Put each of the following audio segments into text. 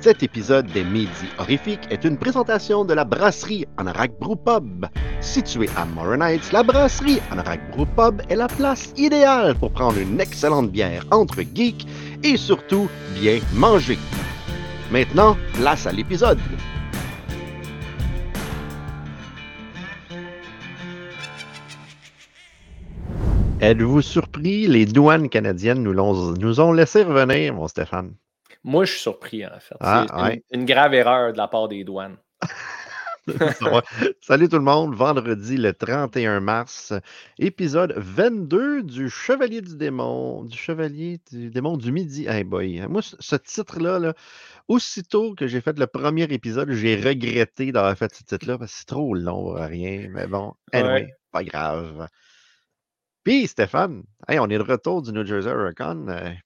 Cet épisode des Midi Horrifiques est une présentation de la brasserie Anorak Brew Pub. Située à Morin Heights, la brasserie Anorak Brew Pub est la place idéale pour prendre une excellente bière entre geeks et surtout bien manger. Maintenant, place à l'épisode. Êtes-vous surpris? Les douanes canadiennes nous, l'ont- nous ont laissé revenir, mon Stéphane. Moi, je suis surpris, en fait. Ah, c'est une- ouais. une, grave erreur de la part des douanes. Salut tout le monde, vendredi le 31 mars, épisode 22 du Chevalier du démon, du Chevalier du démon du midi. Hey boy, moi ce titre-là, là, aussitôt que j'ai fait le premier épisode, j'ai regretté d'avoir fait ce titre-là parce que c'est trop long rien. Mais bon, anyway, Ouais. pas grave. Puis Stéphane, hey, on est de retour du New Jersey Hurricane.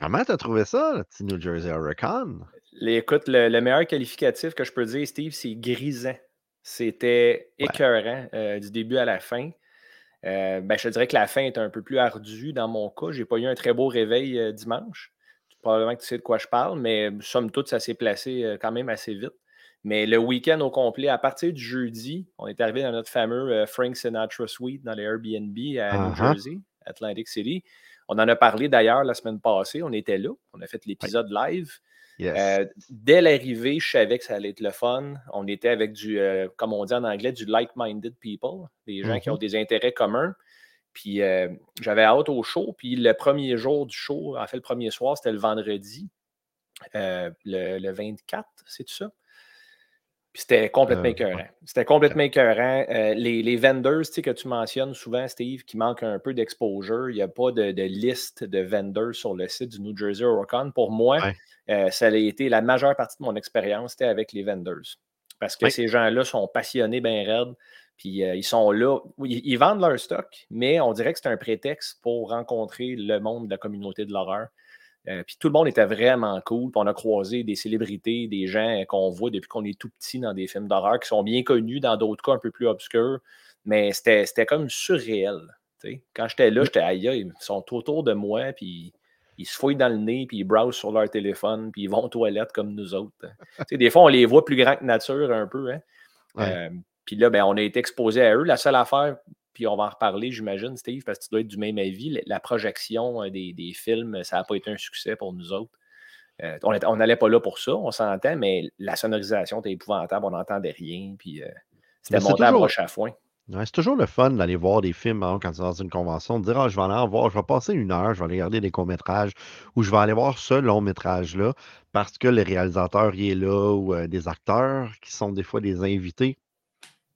Comment t'as trouvé ça, le petit New Jersey Hurricane? Écoute, le, le meilleur qualificatif que je peux dire, Steve, c'est grisant. C'était Ouais. écœurant euh, du début à la fin. Euh, ben, je te dirais que la fin est un peu plus ardue dans mon cas. J'ai pas eu un très beau réveil euh, dimanche. Probablement que tu sais de quoi je parle, mais somme toute, ça s'est placé euh, quand même assez vite. Mais le week-end au complet, à partir du jeudi, on est arrivé dans notre fameux Frank Sinatra Suite dans les Airbnb à New Uh-huh. Jersey, Atlantic City. On en a parlé d'ailleurs la semaine passée. On était là. On a fait l'épisode live. Yes. Euh, dès l'arrivée, je savais que ça allait être le fun. On était avec du, euh, comme on dit en anglais, du like-minded people, des gens qui Mhm. ont des intérêts communs. Puis euh, j'avais hâte au show. Puis le premier jour du show, en fait, le premier soir, c'était le vendredi, le, le 24, c'est tout ça? Puis c'était complètement Euh, écœurant. ouais. C'était complètement écœurant. Euh, les, les vendors, tu sais, que tu mentionnes souvent, Steve, qui manquent un peu d'exposure. Il n'y a pas de, de liste de vendors sur le site du New Jersey Oricon. Pour moi, Ouais. euh, ça a été la majeure partie de mon expérience, c'était avec les vendors. Parce que ces gens-là sont passionnés bien raides. Puis euh, ils sont là. Ils, ils vendent leur stock, mais on dirait que c'est un prétexte pour rencontrer le monde de la communauté de l'horreur. Euh, puis tout le monde était vraiment cool. Puis on a croisé des célébrités, des gens qu'on voit depuis qu'on est tout petit dans des films d'horreur qui sont bien connus, dans d'autres cas un peu plus obscurs. Mais c'était comme surréel. Quand j'étais là, j'étais aïe, aïe, ils sont autour de moi, puis ils se fouillent dans le nez, puis ils browsent sur leur téléphone, puis ils vont aux toilettes comme nous autres. Sais, des fois, on les voit plus grands que nature un peu. Hein? Ouais. Euh, puis là, ben, on a été exposé à eux. La seule affaire, puis on va en reparler, j'imagine, Steve, parce que tu dois être du même avis. La, la projection euh, des, des films, ça n'a pas été un succès pour nous autres. Euh, on n'allait pas là pour ça, on s'entend, mais la sonorisation était épouvantable, on n'entendait rien, puis euh, c'était monté à toujours- broche à foin. Ouais, c'est toujours le fun d'aller voir des films hein, quand tu es dans une convention, de dire ah, je vais aller en voir, je vais passer une heure, je vais aller regarder des courts-métrages ou je vais aller voir ce long-métrage-là parce que le réalisateur y est là ou euh, des acteurs qui sont des fois des invités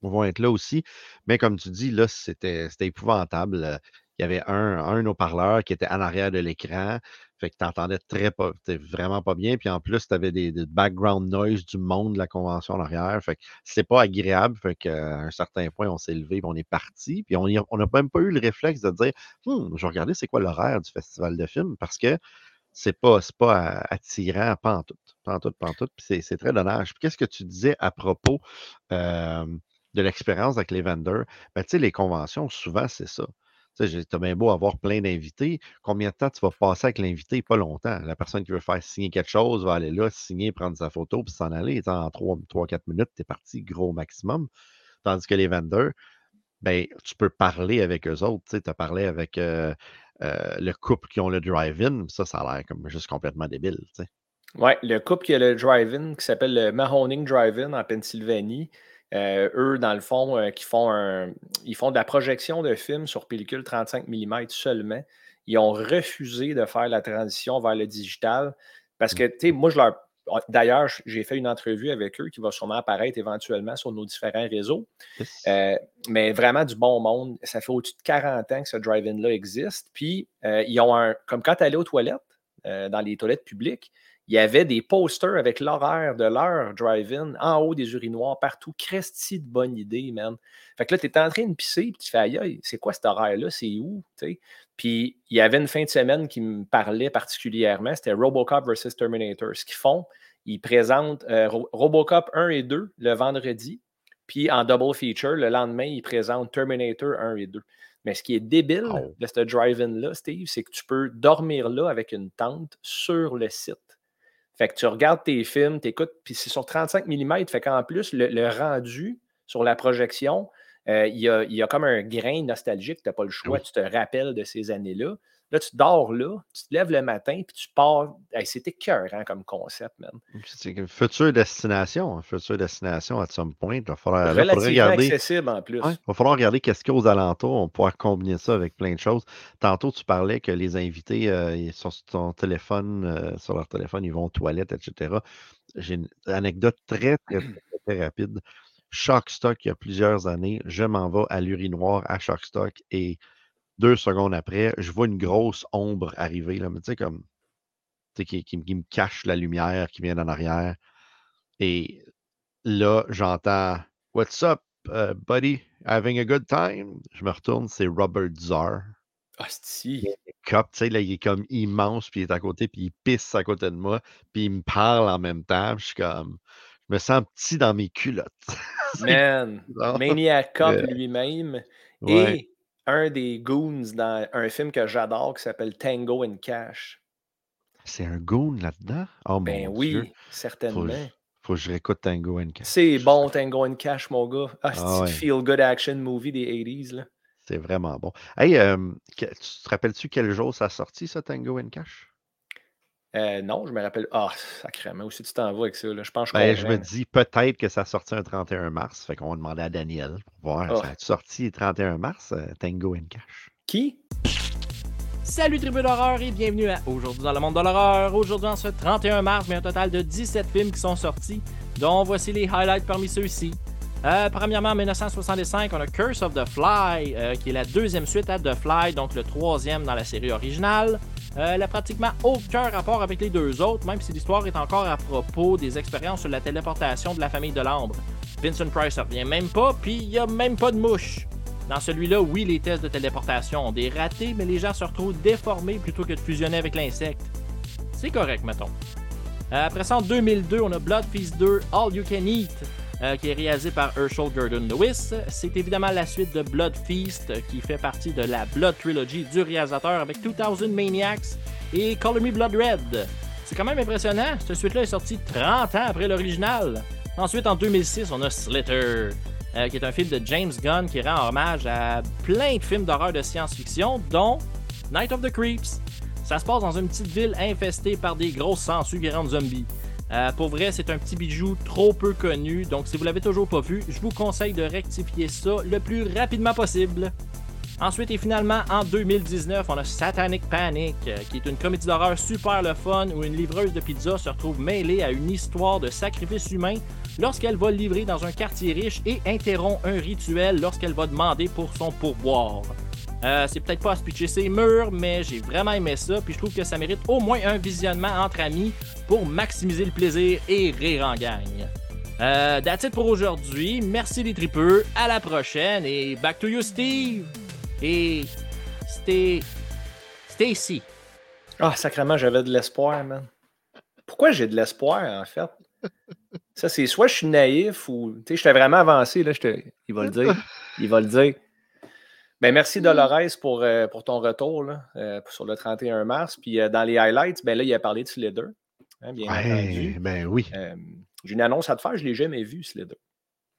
vont être là aussi. Mais comme tu dis, là, c'était épouvantable. Il y avait un, un haut-parleur qui était en arrière de l'écran. Fait que tu entendais très pas, vraiment pas bien. Puis en plus, tu avais des, background noise du monde de la convention en arrière. Fait que c'est pas agréable. Fait qu'à un certain point, on s'est levé, puis on est parti. Puis on n'a même pas eu le réflexe de dire Hum, je vais regarder c'est quoi l'horaire du festival de films parce que c'est pas, pas attirant, pas en tout. Pas en tout, pas en tout. Puis c'est, très dommage. Puis qu'est-ce que tu disais à propos de l'expérience avec les vendors? Ben, les conventions, souvent, c'est ça. Tu t'as bien beau avoir plein d'invités. Combien de temps tu vas passer avec l'invité? Pas longtemps. La personne qui veut faire signer quelque chose va aller là, signer, prendre sa photo, puis s'en aller. En 3-4 minutes, tu es parti gros maximum. Tandis que les vendors, ben, tu peux parler avec eux autres. Tu as parlé avec euh, euh, le couple qui ont le drive-in. Ça, ça a l'air comme juste complètement débile. Oui, le couple qui a le drive-in, qui s'appelle le Mahoning Drive-In en Pennsylvanie, euh, eux, dans le fond, euh, qui font un, ils font de la projection de films sur pellicule 35 mm seulement. Ils ont refusé de faire la transition vers le digital parce que, tu sais, moi, je leur. D'ailleurs, j'ai fait une entrevue avec eux qui va sûrement apparaître éventuellement sur nos différents réseaux. Euh, mais vraiment du bon monde. Ça fait au-dessus de 40 ans que ce drive-in-là existe. Puis, ils ont un. Comme quand tu allais aux toilettes, dans les toilettes publiques, il y avait des posters avec l'horaire de leur drive-in en haut des urinoirs partout. Christy de bonne idée, man. Fait que là, tu es en train de pisser, puis tu fais aïe, aïe, c'est quoi cet horaire-là? C'est où? Puis il y avait une fin de semaine qui me parlait particulièrement, c'était Robocop versus Terminator. Ce qu'ils font, ils présentent euh, Ro- Robocop 1 et 2 le vendredi, puis en double feature, le lendemain, ils présentent Terminator 1 et 2. Mais ce qui est débile Oh. de ce drive-in-là, Steve, c'est que tu peux dormir là avec une tente sur le site. Fait que tu regardes tes films, tu écoutes, puis c'est sur 35 mm. Fait qu'en plus, le, rendu sur la projection, euh, il, y a, comme un grain nostalgique, tu n'as pas le choix, tu te rappelles de ces années-là. Là, tu dors là, tu te lèves le matin, puis tu pars. C'était cœur comme concept, même. C'est une future destination, future destination à some point. Il va falloir, regarder. accessible en plus. il va falloir regarder qu'est-ce qu'il y a aux alentours. On pourra combiner ça avec plein de choses. Tantôt, tu parlais que les invités, euh, sur ton téléphone, euh, sur leur téléphone, ils vont aux toilettes, etc. J'ai une anecdote très, très, très, rapide. Shockstock, il y a plusieurs années, je m'en vais à l'urinoir à Shockstock et deux secondes après, je vois une grosse ombre arriver, là, mais tu sais, comme, qui, qui, me cache la lumière qui vient en arrière. Et là, j'entends What's up, uh, buddy? Having a good time? Je me retourne, c'est Robert Czar. Ah, si. Cop, tu sais, là, il est comme immense, puis il est à côté, puis il pisse à côté de moi, puis il me parle en même temps. Je suis comme, je me sens petit dans mes culottes. Man, Maniac Cop lui-même. Et un des goons dans un film que j'adore qui s'appelle Tango and Cash. C'est un goon là-dedans? Oh ben oui, certainement. Faut, que je réécoute Tango and Cash. C'est bon, Tango and Cash, mon gars. Ah, c'est ah feel good action movie des 80s. Là? C'est vraiment bon. Hey, euh, tu te rappelles-tu quel jour ça a sorti, ça, Tango and Cash? Euh, non, je me rappelle. Ah, sacrément, aussi tu t'en vas avec ça. Là. Je pense que je, ben, je me dis peut-être que ça a sorti un 31 mars. Fait qu'on va demander à Daniel pour voir. Oh. Ça a sorti le 31 mars, euh, Tango and Cash? Qui? Salut tribu d'horreur et bienvenue à Aujourd'hui dans le monde de l'horreur. Aujourd'hui, en ce 31 mars, mais un total de 17 films qui sont sortis, dont voici les highlights parmi ceux-ci. Euh, premièrement, en 1965, on a Curse of the Fly, qui est la deuxième suite à The Fly, donc le troisième dans la série originale. Euh, elle a pratiquement aucun rapport avec les deux autres, même si l'histoire est encore à propos des expériences sur la téléportation de la famille de l'ambre. Vincent Price revient même pas, puis il y a même pas de mouche. Dans celui-là, oui, les tests de téléportation ont des ratés, mais les gens se retrouvent déformés plutôt que de fusionner avec l'insecte. C'est correct, mettons. Euh, après ça, en 2002, on a Blood Feast 2 All You Can Eat, euh, qui est réalisé par Herschel Gordon Lewis. C'est évidemment la suite de Blood Feast, qui fait partie de la Blood Trilogy du réalisateur avec 2000 Maniacs et Color Me Blood Red. C'est quand même impressionnant, cette suite-là est sortie 30 ans après l'original. Ensuite, en 2006, on a Slitter, euh, qui est un film de James Gunn qui rend hommage à plein de films d'horreur de science-fiction, dont Night of the Creeps. Ça se passe dans une petite ville infestée par des grosses sangsues qui rendent zombies. Euh, pour vrai, c'est un petit bijou trop peu connu, donc si vous l'avez toujours pas vu, je vous conseille de rectifier ça le plus rapidement possible. Ensuite et finalement, en 2019, on a Satanic Panic, euh, qui est une comédie d'horreur super le fun où une livreuse de pizza se retrouve mêlée à une histoire de sacrifice humain lorsqu'elle va livrer dans un quartier riche et interrompt un rituel lorsqu'elle va demander pour son pourboire. Euh, c'est peut-être pas à se pitcher ses murs, mais j'ai vraiment aimé ça, puis je trouve que ça mérite au moins un visionnement entre amis pour maximiser le plaisir et rire en gang. Euh, that's it pour aujourd'hui. Merci les tripeux. À la prochaine et back to you, Steve. Et stay. Stacy. Ah, sacrément, j'avais de l'espoir, man. Pourquoi j'ai de l'espoir, en fait? Ça, c'est soit je suis naïf ou. Tu sais, j'étais vraiment avancé, là. Il va le dire. Il va le dire. Ben, merci Dolores pour, euh, pour ton retour là, euh, sur le 31 mars. Puis euh, dans les highlights, ben là, il a parlé de Slither. Hein, bien entendu. Ben oui. J'ai une annonce à te faire, je ne l'ai jamais vu, Slither.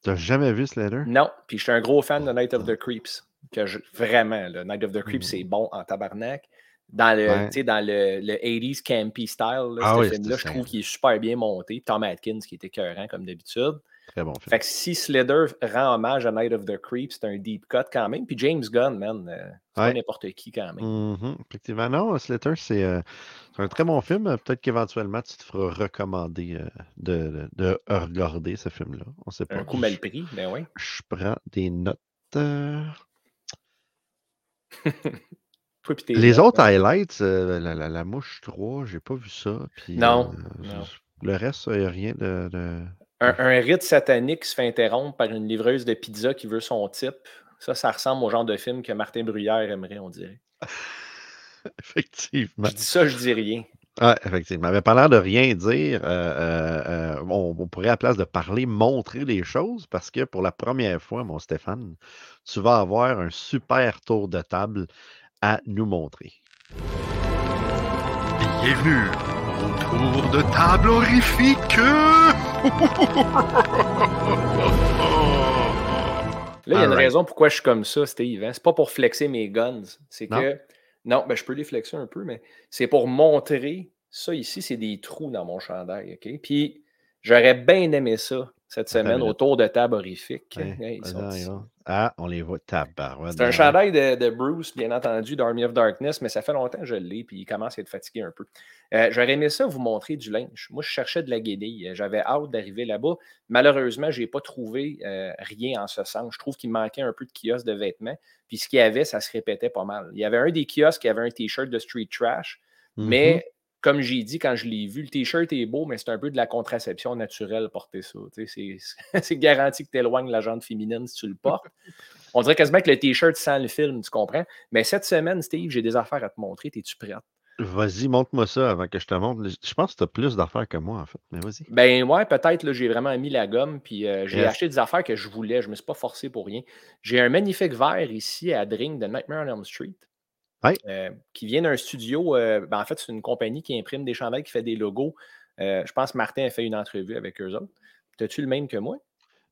Tu n'as jamais vu Slither? Non, puis je suis un gros fan de Night of the Creeps. Que vraiment, le Night of the Creeps, c'est hmm. bon en tabarnak. Dans le, dans le, le 80s campy style, là, ah ce film-là, je trouve qu'il est super bien monté. Tom Atkins qui était écœurant comme d'habitude. Très bon film. Fait que si Slither rend hommage à Night of the Creeps, c'est un deep cut quand même. Puis James Gunn, man, euh, c'est pas n'importe qui quand même. Mm-hmm. Effectivement, non, Slither, euh, c'est un très bon film. Peut-être qu'éventuellement, tu te feras recommander euh, de, de, regarder ce film-là. On sait pas. Un coup mal pris, mais ben oui. Je prends des notes. Les autres highlights, la, la, la, mouche 3, j'ai pas vu ça. Puis, non, Le reste, il n'y a rien de un, rite satanique se fait interrompre par une livreuse de pizza qui veut son type. Ça, ça ressemble au genre de film que Martin Bruyère aimerait, on dirait. effectivement. Je dis ça, je dis rien. Oui, effectivement. Mais parlant de rien dire, euh, euh, euh, on, pourrait, à place de parler, montrer les choses parce que pour la première fois, mon Stéphane, tu vas avoir un super tour de table à nous montrer. Bienvenue Tour de table horrifique. Là, il y a une raison pourquoi je suis comme ça, Steve. Hein? C'est pas pour flexer mes guns. C'est que. Non, ben, je peux les flexer un peu, mais c'est pour montrer. Ça ici, c'est des trous dans mon chandail. OK? Puis j'aurais bien aimé ça cette semaine autour de table horrifique. Ouais, Hey, ils sont Ah, on les voit. Tabarouette. C'est un dans- chandail de, de Bruce, bien entendu, d'Army of Darkness, mais ça fait longtemps que je l'ai, puis il commence à être fatigué un peu. Euh, J'aurais aimé ça vous montrer du linge. Moi, je cherchais de la guédille. J'avais hâte d'arriver là-bas. Malheureusement, je n'ai pas trouvé euh, rien en ce sens. Je trouve qu'il manquait un peu de kiosques de vêtements. Puis ce qu'il y avait, ça se répétait pas mal. Il y avait un des kiosques qui avait un T-shirt de Street Trash, Mhm. mais comme j'ai dit quand je l'ai vu, le T-shirt est beau, mais c'est un peu de la contraception naturelle porter ça. C'est garanti que tu éloignes la jante féminine si tu le portes. On dirait quasiment que le T-shirt sent le film, tu comprends? Mais cette semaine, Steve, j'ai des affaires à te montrer. Es-tu prête? Vas-y, montre-moi ça avant que je te montre. Je pense que tu as plus d'affaires que moi, en fait. Mais vas-y. Ben ouais, peut-être, là, j'ai vraiment mis la gomme, puis euh, j'ai Yes. acheté des affaires que je voulais. Je ne me suis pas forcé pour rien. J'ai un magnifique verre ici à Drink de Nightmare on Elm Street. Ouais. euh, qui vient d'un studio. euh, ben, en fait, c'est une compagnie qui imprime des chandails, qui fait des logos. Euh, je pense que Martin a fait une entrevue avec eux autres. As-tu le même que moi?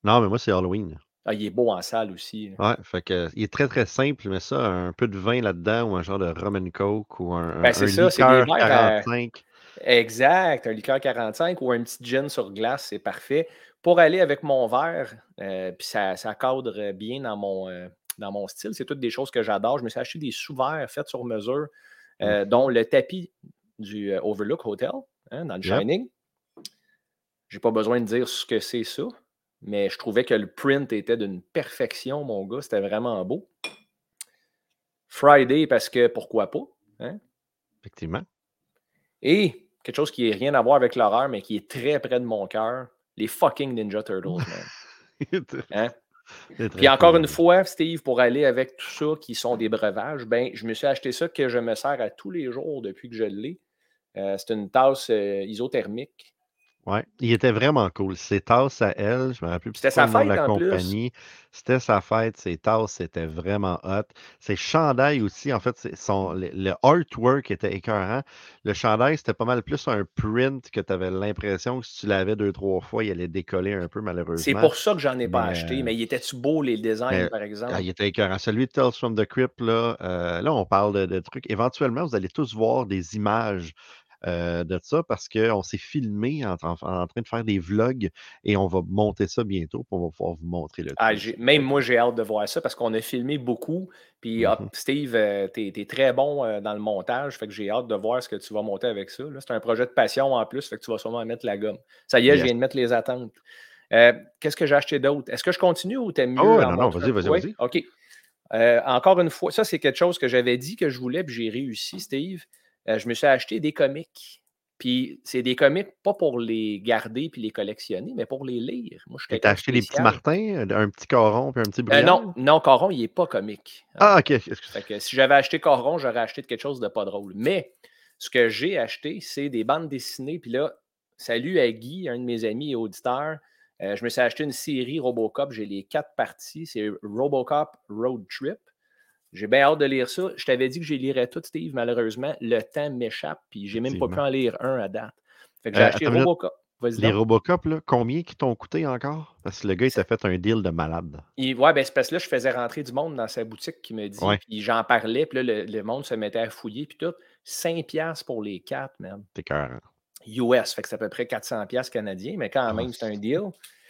Non, mais moi, c'est Halloween. Ah, il est beau en salle aussi. Ouais, fait que il est très très simple, mais ça, un peu de vin là-dedans ou un genre de rum and coke ou un, Ben, c'est ça, c'est des liqueur à- 45. Exact, un liqueur 45 ou un petit gin sur glace, c'est parfait. Pour aller avec mon verre, euh, puis ça, ça cadre bien dans mon, euh, dans mon style. C'est toutes des choses que j'adore. Je me suis acheté des sous-verres faits sur mesure, euh, dont le tapis du euh, Overlook Hotel, hein, dans le Yep. Shining. J'ai pas besoin de dire ce que c'est ça, mais je trouvais que le print était d'une perfection, mon gars. C'était vraiment beau. Friday, parce que pourquoi pas? hein? Effectivement. Et quelque chose qui n'a rien à voir avec l'horreur, mais qui est très près de mon cœur, les fucking Ninja Turtles, man. Hein? Puis encore cool. une fois, Steve, pour aller avec tout ça qui sont des breuvages, ben, je me suis acheté ça que je me sers à tous les jours depuis que je l'ai. Euh, c'est une tasse euh, isothermique. Ouais, il était vraiment cool. Ses tasses à elle, je me rappelle plus C'était sa fête la en plus. compagnie. C'était sa fête, ses tasses, c'était vraiment hot. Ses chandails aussi, en fait, son, le, le artwork était écœurant. Le chandail, c'était pas mal plus un print que tu avais l'impression que si tu l'avais deux, trois fois, il allait décoller un peu, malheureusement. C'est pour ça que j'en ai pas Mais, acheté. euh, Mais il était-tu beau, les designs, mais, par exemple? Ah, il était écœurant. Celui de Tales from the Crypt, là, euh, là, on parle de, de trucs. Éventuellement, vous allez tous voir des images euh, de ça parce qu'on s'est filmé en, en- en train de faire des vlogs et on va monter ça bientôt on va pouvoir vous montrer le Ah, même moi, j'ai hâte de voir ça parce qu'on a filmé beaucoup. Puis, ah, Mhm. Steve, euh, t'es es très bon euh, dans le montage. Fait que j'ai hâte de voir ce que tu vas monter avec ça. là. C'est un projet de passion en plus. Fait que tu vas sûrement mettre la gomme. Ça y est, je viens de mettre les attentes. Qu'est-ce que j'ai acheté d'autre? Est-ce que je continue ou t'aimes mieux? Ah en non, non, vas-y, vas-y, vas-y. OK. Encore une fois, ça, c'est quelque chose que j'avais dit que je voulais, puis j'ai réussi, Steve. Euh, je me suis acheté des comics. Puis c'est des comics pas pour les garder puis les collectionner, mais pour les lire. Moi, je T'as acheté des petits. Martins, un petit Coron puis un petit Euh, Brouillard? non, non, Coron, il n'est pas comique. hein. Ah, ok. excuse- Fait que si j'avais acheté Coron, j'aurais acheté quelque chose de pas drôle. Mais ce que j'ai acheté, c'est des bandes dessinées. Puis là, salut à Guy, un de mes amis et auditeurs. Euh, je me suis acheté une série Robocop. J'ai les quatre parties. C'est Robocop Road Trip. J'ai bien hâte de lire ça. Je t'avais dit que les lirais toutes, Steve. Malheureusement, le temps m'échappe. Puis j'ai même pas pu en lire un à date. Fait que j'ai Euh, acheté. Robocop. Les donc. Robocop, là, combien qui t'ont coûté encore? Parce que le gars, il t'a fait un deal de malade. Il- ouais, ben c'est parce que là, je faisais rentrer du monde dans sa boutique qui me dit, Ouais. puis j'en parlais, puis là, le, le monde se mettait à fouiller, puis tout. 5$ piastres pour les quatre, man. C'est cœur. US, fait que c'est à peu près 400$ piastres canadiens, mais quand Ah, même, c'est un deal.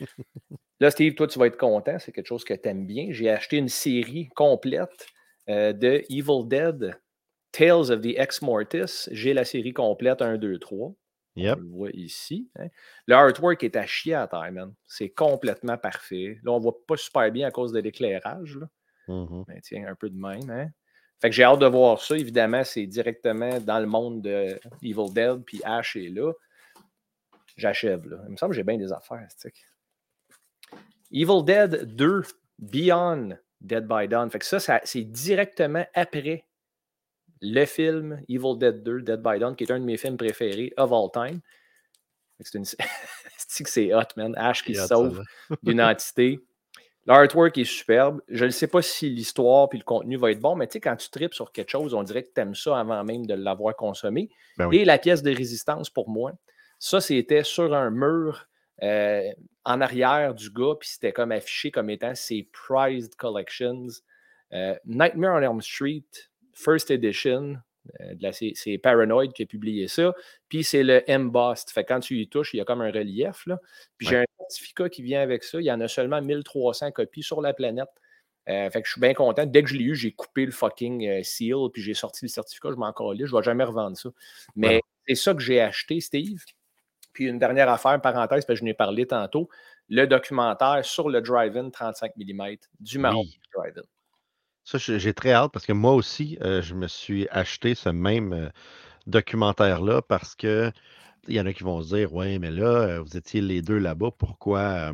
Là, Steve, toi, tu vas être content, c'est quelque chose que tu aimes bien. J'ai acheté une série complète de Evil Dead, Tales of the Ex Mortis. J'ai la série complète 1, 2, 3. Yep. On le voit ici. hein. Le artwork est à chier à terre, man. C'est complètement parfait. Là, on voit pas super bien à cause de l'éclairage. Mhm. Ben, tiens, un peu de même. Hein? Fait que j'ai hâte de voir ça. Évidemment, c'est directement dans le monde de Evil Dead, puis Ash est là. J'achève, là. Il me semble que j'ai bien des affaires. Evil Dead 2, Beyond Dead by Dawn. Fait que ça, ça c'est directement après le film Evil Dead 2, Dead by Dawn, qui est un de mes films préférés of all time. C'est une... que c'est hot, man? Ash qui se sauve d'une entité. L'artwork est superbe. Je ne sais pas si l'histoire puis le contenu va être bon, mais tu sais, quand tu tripes sur quelque chose, on dirait que tu aimes ça avant même de l'avoir consommé. Ben oui. Et la pièce de résistance pour moi, ça, c'était sur un mur euh, en arrière du gars, puis c'était comme affiché comme étant ses prized collections. Euh, Nightmare on Elm Street, First Edition, euh, c'est Paranoid qui a publié ça. Puis c'est le embossed. Fait que quand tu y touches, il y a comme un relief. Là. Puis j'ai un certificat qui vient avec ça. Il y en a seulement 1300 copies sur la planète. Euh, fait que je suis bien content. Dès que je l'ai eu, j'ai coupé le fucking euh, seal, puis j'ai sorti le certificat. Je m'en calais. Je ne vais jamais revendre ça. Mais Ouais. c'est ça que j'ai acheté, Steve. Puis une dernière affaire, parenthèse, parce que je n'ai parlé tantôt, le documentaire sur le drive-in 35 mm du Marron Oui. Drive-in. Ça, j'ai très hâte parce que moi aussi, euh, je me suis acheté ce même euh, documentaire-là parce que il y en a qui vont se dire Ouais, mais là, euh, vous étiez les deux là-bas, pourquoi, euh,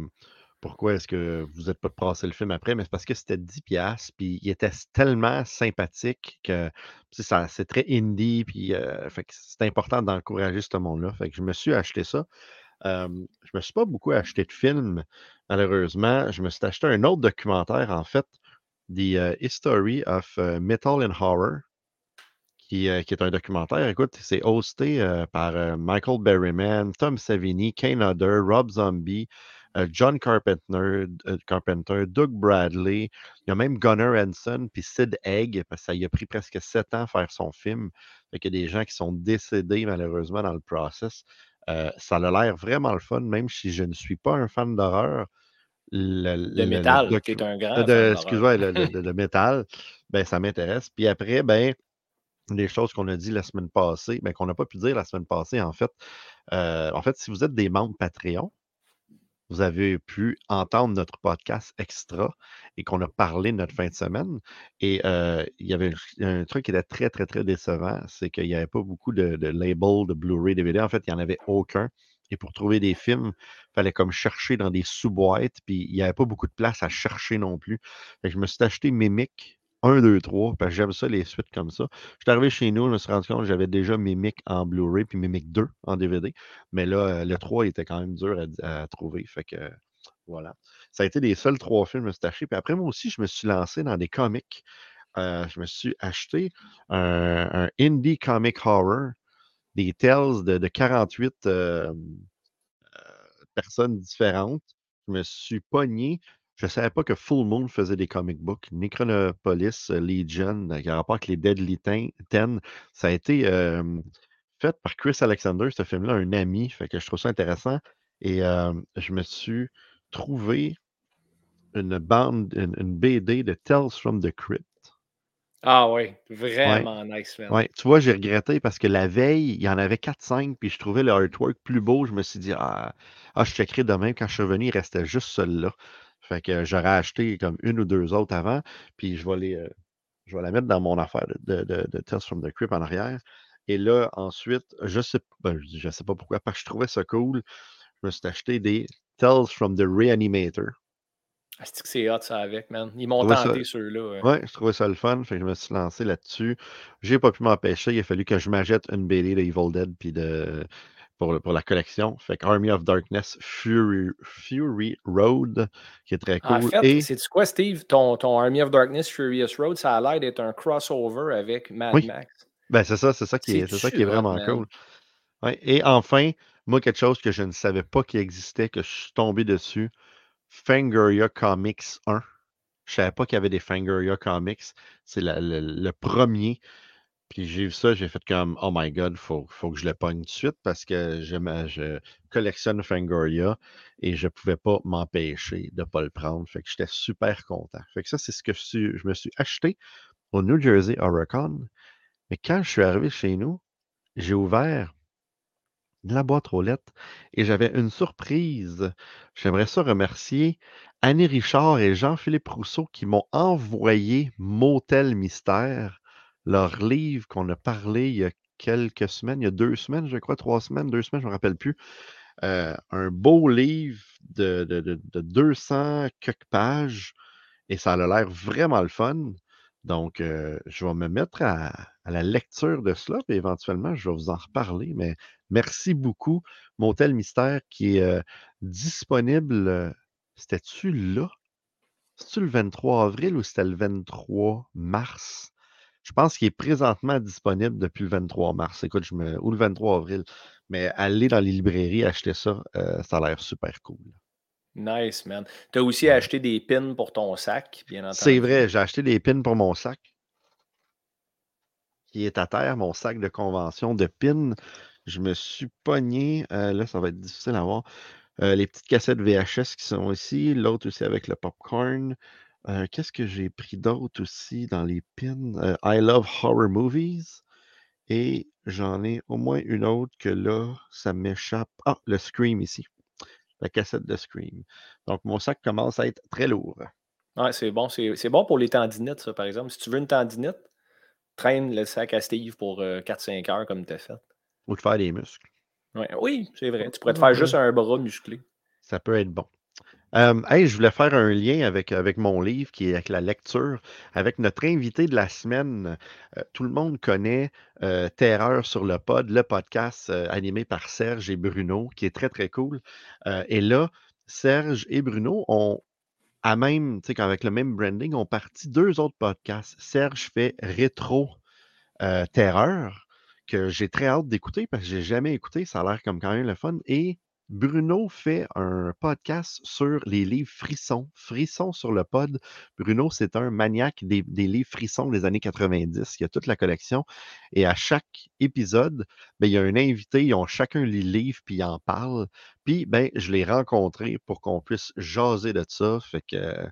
pourquoi est-ce que vous n'êtes pas de passer le film après? Mais c'est parce que c'était 10$, piastres, puis il était tellement sympathique que c'est très indie, puis euh, c'est important d'encourager ce monde-là. Fait que je me suis acheté ça. Euh, je me suis pas beaucoup acheté de films, malheureusement. Je me suis acheté un autre documentaire, en fait, The euh, History of euh, Metal and Horror, qui, qui est un documentaire. Écoute, c'est hosté par Michael Berryman, Tom Savini, Kane Hodder, Rob Zombie, John Carpenter, euh, Carpenter, Doug Bradley. Il y a même Gunnar Hansen puis Sid Egg, parce que ça y a pris presque sept ans à faire son film. Fait qu'il y a des gens qui sont décédés malheureusement dans le process. Euh, ça a l'air vraiment le fun, même si je ne suis pas un fan d'horreur. Le, Le le- le métal, docu- qui est un grand. excuse-moi, le, le- le- le métal, ben, ça m'intéresse. Puis après, ben, des choses qu'on a dit la semaine passée, ben, qu'on n'a pas pu dire la semaine passée, en fait. Euh, en fait, si vous êtes des membres Patreon, vous avez pu entendre notre podcast extra et qu'on a parlé notre fin de semaine. Et euh, il y avait un truc qui était très, très, très décevant, c'est qu'il n'y avait pas beaucoup de, labels de Blu-ray, DVD. En fait, il n'y en avait aucun. Et pour trouver des films, il fallait comme chercher dans des sous-boîtes, puis il n'y avait pas beaucoup de place à chercher non plus. Je me suis acheté Mimic 1, 2, 3, parce que j'aime ça, les suites comme ça. Je suis arrivé chez nous, je me suis rendu compte que j'avais déjà Mimic en Blu-ray, puis Mimic 2 en DVD. Mais là, euh, le 3 était quand même dur à, trouver. Fait que voilà. Ça a été les seuls trois films que je me. Puis après, moi aussi, je me suis lancé dans des comics. Euh, je me suis acheté un, indie comic horror, des tales de, de 48 euh, euh, personnes différentes. Je me suis pogné. Je ne savais pas que Full Moon faisait des comic books. Necronopolis euh, Legion, euh, qui a rapport avec les Deadly Ten, ça a été euh, fait par Chris Alexander, ce film-là, un ami. Fait que je trouve ça intéressant. Et euh, je me suis trouvé une bande, une, une BD de Tales from the Crypt. Ah oui, vraiment nice, man. Ouais, tu vois, j'ai regretté parce que la veille, il y en avait 4-5, puis je trouvais le artwork plus beau. Je me suis dit, ah, ah je checkerai demain. Quand je suis revenu, il restait juste celui-là. Fait que j'aurais acheté comme une ou deux autres avant, puis je vais les, euh, je vais la mettre dans mon affaire de, de, from the Crypt en arrière. Et là, ensuite, je sais, ben, je sais pas pourquoi, parce que je trouvais ça cool. Je me suis acheté des Tales from the Reanimator. Ah, c'est que c'est hot ça avec, man? Ils m'ont tenté ceux-là. Ouais, je trouvais ça le fun, fait que je me suis lancé là-dessus. J'ai pas pu m'empêcher, il a fallu que je m'achète une BD de Evil Dead puis de pour, la collection. Fait que Army of Darkness Fury, Fury Road, qui est très cool. En fait, Et c'est quoi, Steve? Ton, ton Army of Darkness Furious Road, ça a l'air d'être un crossover avec Mad Oui. Max. ben c'est ça, c'est ça qui est, ça qui est vraiment man. cool. Ouais, et enfin, moi, quelque chose que je ne savais pas qu'il existait, que je suis tombé dessus, Fangoria Comics 1. Je savais pas qu'il y avait des Fangoria Comics. C'est le premier. Puis j'ai vu ça, j'ai fait comme Oh my god, faut, faut que je le pogne tout de suite parce que je, collectionne Fangoria et je pouvais pas m'empêcher de pas le prendre. Fait que j'étais super content. Fait que ça, c'est ce que je, suis- je me suis acheté au New Jersey Horrorcon. Mais quand je suis arrivé chez nous, j'ai ouvert la boîte aux lettres et j'avais une surprise. J'aimerais ça remercier Annie Richard et Jean-Philippe Rousseau qui m'ont envoyé Motel Mystère, leur livre qu'on a parlé il y a quelques semaines, il y a deux semaines, je crois, trois semaines, deux semaines, je ne me rappelle plus. Euh, un beau livre de, de, de, de 200 quelques pages et ça a l'air vraiment le fun. Donc, euh, je vais me mettre à, à la lecture de cela, puis éventuellement, je vais vous en reparler. Mais merci beaucoup, Motel Mystère, qui est euh, disponible. C'était-tu là? C'est-tu le 23 avril ou c'était le 23 mars? Je pense qu'il est présentement disponible depuis le 23 mars. Écoute, je me... ou le 23 avril. Mais aller dans les librairies, acheter ça, euh, ça a l'air super cool. Nice, man. Tu as aussi Ouais. acheté des pins pour ton sac, bien entendu. C'est vrai, j'ai acheté des pins pour mon sac. Qui est à terre, mon sac de convention de pins. Je me suis pogné, euh, là, ça va être difficile à voir. euh, les petites cassettes VHS qui sont ici, l'autre aussi avec le popcorn. Euh, Qu'est-ce que j'ai pris d'autre aussi dans les pins? Euh, I love horror movies. Et j'en ai au moins une autre que là, ça m'échappe. Ah, le Scream ici. La cassette de Scream. Donc, mon sac commence à être très lourd. Ouais, c'est bon. C'est c'est bon pour les tendinites, ça, par exemple. Si tu veux une tendinite, traîne le sac à Steve pour euh, 4-5 heures comme tu as fait. Ou de faire des muscles. Ouais. Oui, c'est vrai. Tu pourrais te faire juste un bras musclé. Ça peut être bon. Hey, je voulais faire un lien avec, avec mon livre qui est avec la lecture, avec notre invité de la semaine. Tout le monde connaît Terreur sur le pod, le podcast animé par Serge et Bruno, qui est très, très cool. Et là, Serge et Bruno ont, à même, tu sais, avec le même branding, ont parti deux autres podcasts. Serge fait Rétro Terreur, que j'ai très hâte d'écouter parce que j'ai jamais écouté. Ça a l'air comme quand même le fun. Et Bruno fait un podcast sur les livres frissons. Frissons sur le pod. Bruno, c'est un maniaque des, livres frissons des années 90. Il y a toute la collection. Et à chaque épisode, ben, il y a un invité. Ils ont chacun les livres, puis ils en parlent. Puis, ben, je l'ai rencontré pour qu'on puisse jaser de ça. Fait que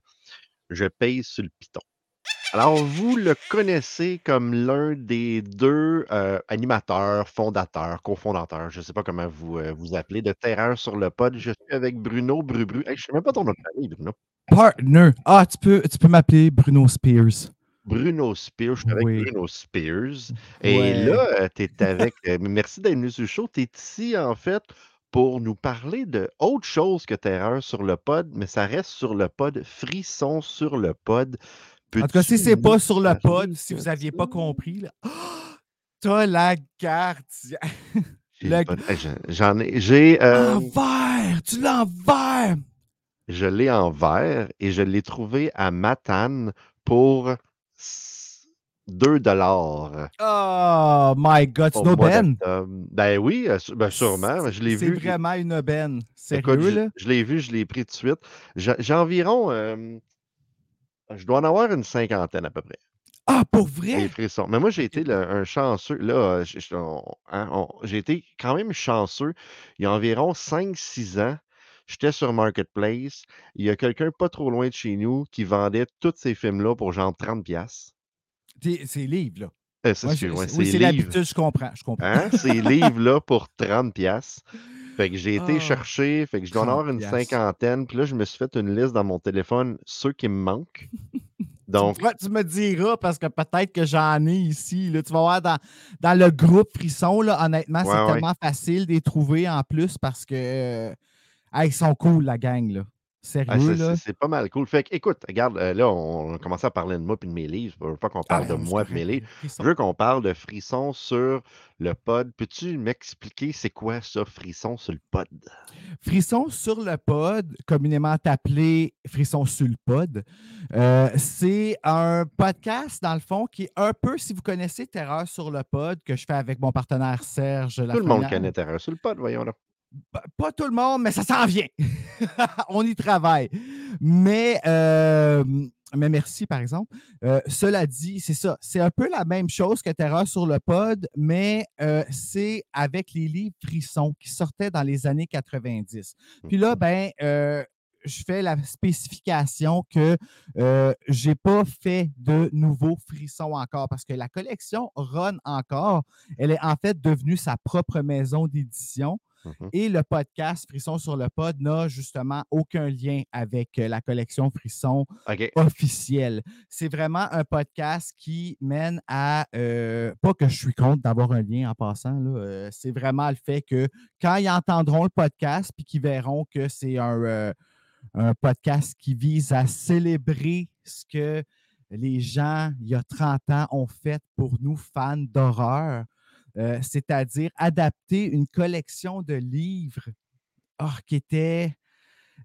je paye sur le piton. Alors, vous le connaissez comme l'un des deux euh, animateurs, fondateurs, cofondateurs, je ne sais pas comment vous euh, vous appelez, de Terreur sur le pod. Je suis avec Bruno Brubru. Hey, je ne sais même pas ton nom de famille, Bruno. Partner. Ah, tu peux, tu peux m'appeler Bruno Spears. Bruno Spears. Je suis avec Oui. Bruno Spears. Et Ouais. là, tu es avec. euh, merci d'être venu sur le show. Tu es ici, en fait, pour nous parler de autre chose que Terreur sur le pod, mais ça reste sur le pod. Frisson sur le pod. En tout cas, si c'est pas sur le pod, si vous n'aviez pas compris, là. T'as la gardienne. J'en- ai. J'ai. euh, En vert! Tu l'as en vert! je l'ai en vert et je l'ai trouvé à Matane pour 2 dollars. Oh my God, c'est une aubaine. d'octobre. Ben oui, euh, ben sûrement. Je l'ai C'est vu. vraiment une aubaine. Écoute, Sérieux, je, là? je l'ai vu, je l'ai pris tout de suite. J'ai j'ai environ. euh, je dois en avoir une cinquantaine à peu près. Ah, pour Les vrai? frissons. Mais moi, j'ai été le- un chanceux. Là, euh, hein, j'ai été quand même chanceux. Il y a environ 5-6 ans, j'étais sur Marketplace. Il y a quelqu'un pas trop loin de chez nous qui vendait tous ces films-là pour genre 30$. piastres. T'es- C'est livre, là. Euh, c'est ouais, oui, livres. l'habitude, je comprends. Je comprends. Hein? Ces livres-là pour 30$. Fait que j'ai été Ah, chercher, fait que je dois en 30 avoir une cinquantaine. Puis là, je me suis fait une liste dans mon téléphone, ceux qui me manquent. Tu, Donc, pourras- tu me diras parce que peut-être que j'en ai ici. Là. Tu vas voir dans, dans le groupe Frisson, là, honnêtement, Ouais, c'est ouais. tellement facile de les trouver en plus parce que euh, hey, ils sont cool, la gang. Là. Ah, Sérieux, c'est là? c'est- c'est pas mal cool. Fait que, écoute, regarde, euh, là, on a commencé à parler de moi puis de mes livres. Je veux pas qu'on Ah, parle de non, c'est moi et mes livres. Je veux qu'on parle de frisson sur le pod. Peux-tu m'expliquer c'est quoi ça, frisson sur le pod? Frisson sur le pod, communément appelé Frisson sur le pod, euh, c'est un podcast, dans le fond, qui est un peu, si vous connaissez Terreur sur le pod, que je fais avec mon partenaire Serge. Tout le monde connaît Terreur sur le pod, voyons là. Pas- Pas tout le monde, mais ça s'en vient. On y travaille. Mais, euh, mais merci, par exemple. Euh, cela dit, c'est ça. C'est un peu la même chose que Terreur sur le pod, mais euh, c'est avec les livres frissons qui sortaient dans les années 90. Puis là, ben, euh, je fais la spécification que euh, j'ai pas fait de nouveaux frissons encore parce que la collection run encore. Elle est en fait devenue sa propre maison d'édition. Mhm. Et le podcast Frisson sur le pod n'a justement aucun lien avec euh, la collection Frisson officielle. C'est vraiment un podcast qui mène à, euh, pas que je suis contre d'avoir un lien en passant, euh, c'est vraiment le fait que quand ils entendront le podcast puis qu'ils verront que c'est un, euh, un podcast qui vise à célébrer ce que les gens, il y a 30 ans, ont fait pour nous, fans d'horreur, euh, c'est-à-dire adapter une collection de livres ah, qui était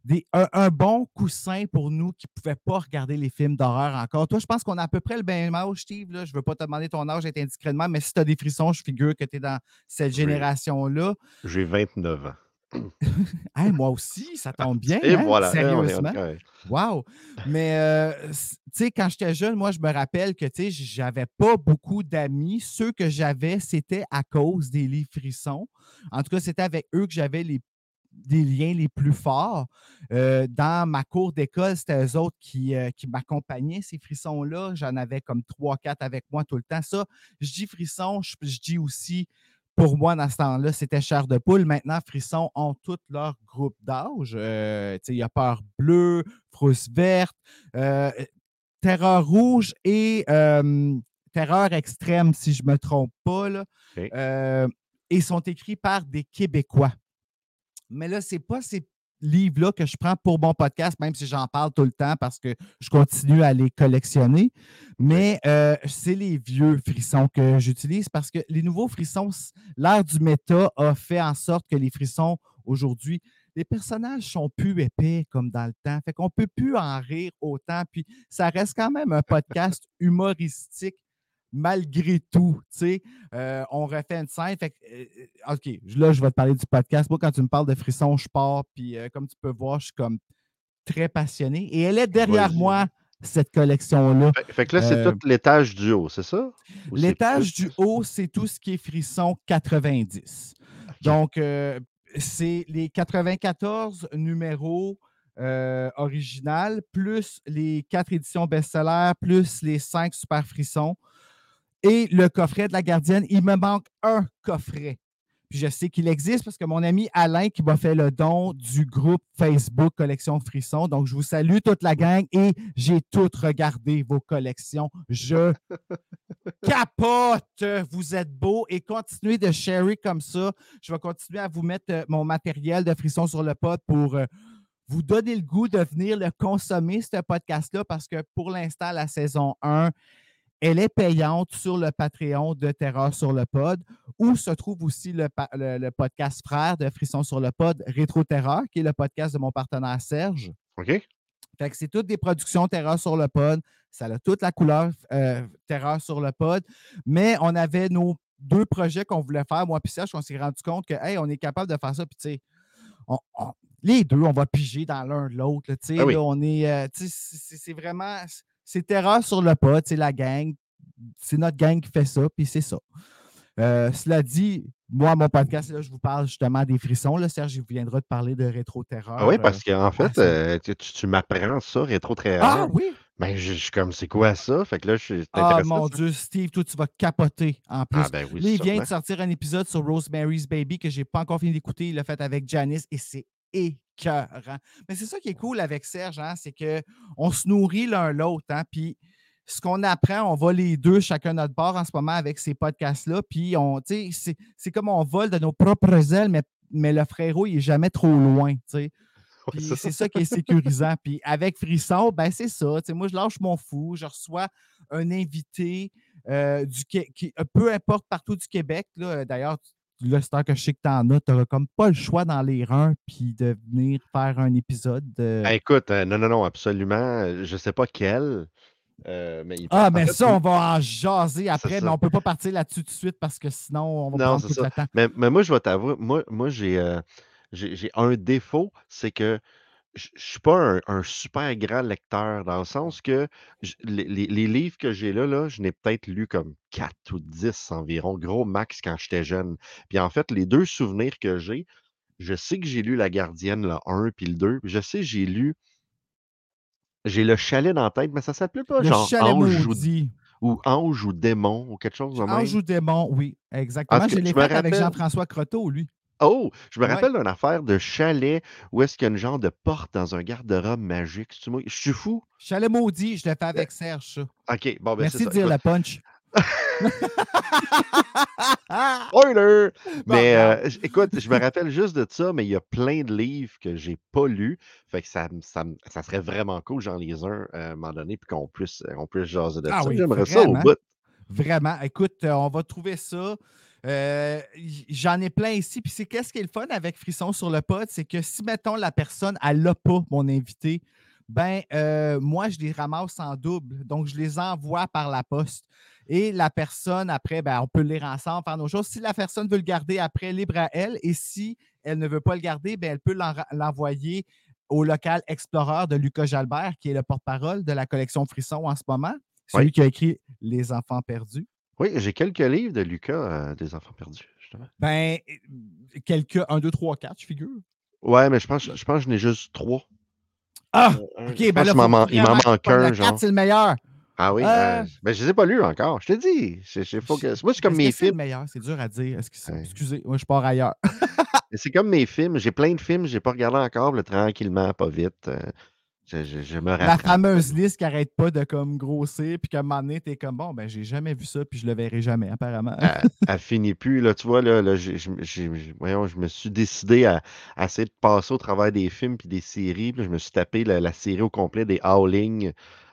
des, un, un bon coussin pour nous qui ne pouvaient pas regarder les films d'horreur encore. Toi, je pense qu'on a à peu près le même âge, Steve. Là. Je ne veux pas te demander ton âge être indiscrètement, mais si tu as des frissons, je figure que tu es dans cette génération-là. J'ai 29 ans. Hey, moi aussi, ça tombe bien. Et hein, voilà. hein, Sérieusement. Wow! Mais, euh, tu sais, quand j'étais jeune, moi, je me rappelle que, tu sais, j'avais pas beaucoup d'amis. Ceux que j'avais, c'était à cause des livres frissons. En tout cas, c'était avec eux que j'avais les des liens les plus forts. Euh, dans ma cour d'école, c'était eux autres qui, euh, qui m'accompagnaient, ces frissons-là. J'en avais comme trois, quatre avec moi tout le temps. Ça, je dis frissons, je, je dis aussi, pour moi, dans ce temps-là, c'était chair de poule. Maintenant, frissons ont tout leur groupe d'âge. Euh, il y a peur bleue, frousse verte, euh, terreur rouge et euh, terreur extrême, si je ne me trompe pas. Là. Et sont écrits par des Québécois. Mais là, ce n'est pas ces livres-là que je prends pour mon podcast, même si j'en parle tout le temps parce que je continue à les collectionner. Mais euh, c'est les vieux frissons que j'utilise parce que les nouveaux frissons, l'ère du méta a fait en sorte que les frissons aujourd'hui, les personnages sont plus épais comme dans le temps. Fait qu'on peut plus en rire autant. Puis ça reste quand même un podcast humoristique malgré tout. tu sais. Euh, on refait une scène. Fait que, euh, euh, OK, là, je vais te parler du podcast. Moi, quand tu me parles de frissons, je pars. Puis euh, comme tu peux voir, je suis comme très passionné. Et elle est derrière Vas-y. moi, cette collection-là. Fait, fait que là, c'est tout l'étage du haut, c'est ça? Ou L'étage du haut, c'est tout ce qui est frisson 90. Donc, c'est les 94 numéros euh, originales, plus les quatre éditions best-sellers, plus les cinq super frissons et le coffret de la gardienne. Il me manque un coffret. Puis je sais qu'il existe parce que mon ami Alain qui m'a fait le don du groupe Facebook Collection Frisson. Donc, je vous salue toute la gang et j'ai tout regardé vos collections. Je capote! Vous êtes beaux et continuez de sharer comme ça. Je vais continuer à vous mettre euh, mon matériel de frisson sur le pod pour euh, vous donner le goût de venir le consommer, ce podcast-là, parce que pour l'instant, la saison 1, elle est payante sur le Patreon de Terreur sur le pod, où se trouve aussi le, pa- le- le podcast frère de Frisson sur le pod, Rétro Terreur, qui est le podcast de mon partenaire Serge. OK? Fait que c'est toutes des productions Terreur sur le pod. Ça a toute la couleur euh, Terreur sur le pod. Mais on avait nos deux projets qu'on voulait faire, moi et Serge, on s'est rendu compte que, hey, on est capable de faire ça. Puis, tu sais, on- on- les deux, on va piger dans l'un de l'autre. tu sais, Ah oui. on est, euh, c'est vraiment, c'est Terreur sur le pod, c'est la gang. C'est notre gang qui fait ça, puis c'est ça. Euh, cela dit, moi, mon podcast, là, je vous parle justement des frissons. Là, Serge, il viendra de parler de rétro-terreur. Ah oui, euh, parce qu'en fait, euh, tu, tu- m'apprends ça, rétro très Ah oui! Ben, je suis comme, c'est quoi ça? Fait que là, je suis Ah mon. Dieu, Steve, toi, tu vas capoter en plus. Ah ben oui, Là, il vient de sortir un épisode sur Rosemary's Baby que je n'ai pas encore fini d'écouter. Il l'a fait avec Janice et c'est écœurant. Mais c'est ça qui est cool avec Serge, hein, c'est qu'on se nourrit l'un l'autre. Hein, puis ce qu'on apprend, on va les deux chacun notre bord en ce moment avec ces podcasts-là. Puis on, c'est, c'est comme on vole de nos propres ailes, mais, mais le frérot, il n'est jamais trop loin. Ouais, c'est ça. ça qui est sécurisant. Puis avec Frisson, ben c'est ça. Moi, je lâche mon fou. Je reçois un invité euh, du Qué- qui, euh, peu importe partout du Québec. Là, D'ailleurs, là, c'est que je sais que tu en as, tu n'auras comme pas le choix dans les reins puis de venir faire un épisode. de- Ben, écoute, euh, non, non, non, absolument. euh, Je sais pas quel. euh, mais il- Ah, mais ça, on va en jaser après, mais on ne peut pas partir là-dessus tout de suite parce que sinon, on va Non, prendre tout ça. le temps. Mais, mais moi, je vais t'avouer, moi, moi euh, j'ai un défaut, c'est que je ne suis pas un, un super grand lecteur, dans le sens que je- les, livres que j'ai là, là, je n'ai peut-être lu comme 4 ou 10 environ, gros max quand j'étais jeune. Puis en fait, les deux souvenirs que j'ai, je sais que j'ai lu La Gardienne, le 1 puis le 2. Je sais, j'ai lu. J'ai le chalet dans la tête, mais ça s'appelait pas Le genre chalet Ange ou, ou Ange ou Démon ou quelque chose de même. Ange ou démon, oui, exactement. Je que l'ai fait avec Jean-François Croteau, lui. Oh, je me rappelle d'une affaire de chalet où est-ce qu'il y a une genre de porte dans un garde-robe magique. Je suis fou. Chalet maudit, je l'ai fait avec Serge, ça. OK, bon, ben Merci de ça. dire Écoute, le punch. Spoiler! Mais euh, écoute, je me rappelle juste de ça, mais il y a plein de livres que j'ai pas lus. Fait que ça, ça, ça serait vraiment cool, j'en lis un euh, à un moment donné, puis qu'on puisse, on puisse jaser de Ah ça. oui, J'aimerais ça au vraiment. bout. Vraiment. Écoute, euh, on va trouver ça. Euh, J'en ai plein ici. Puis c'est qu'est-ce qui est le fun avec Frisson sur le pod, c'est que si, mettons, la personne, elle l'a pas, mon invité, ben euh, moi, je les ramasse en double. Donc, je les envoie par la poste. Et la personne, après, ben, on peut le lire ensemble, faire nos choses. Si la personne veut le garder après, libre à elle. Et si elle ne veut pas le garder, ben, elle peut l'en- l'envoyer au local Explorer de Lucas Jalbert, qui est le porte-parole de la collection Frisson en ce moment. Celui Oui. qui a écrit Les enfants perdus. Oui, j'ai quelques livres de Lucas, euh, des enfants perdus, justement. Ben, quelques 1, 2, 3, 4, je figure. Ouais, mais je pense, je pense que j'en ai juste trois. Ah! Euh, OK, je ben là, faut il m'en manque un, le genre. 4, c'est le meilleur. Ah oui, Euh, euh, ben, je les ai pas lus encore. Je te dis. c'est- c'est- faut que- Moi, c'est comme mes c'est le films. meilleur, c'est dur à dire. Est-ce que c'est- Ouais. Excusez, moi, je pars ailleurs. C'est comme mes films. J'ai plein de films, je n'ai pas regardé encore, mais tranquillement, pas vite. Je, je- je me La fameuse liste qui n'arrête pas de comme grossir, puis qu'à un moment donné, t'es comme bon, ben j'ai jamais vu ça, puis je le verrai jamais, apparemment. Elle, elle finit plus. Là, tu vois, là, là, voyons, je me suis décidé à, à essayer de passer au travers des films et des séries. puis je me suis tapé la, la série au complet des Howling,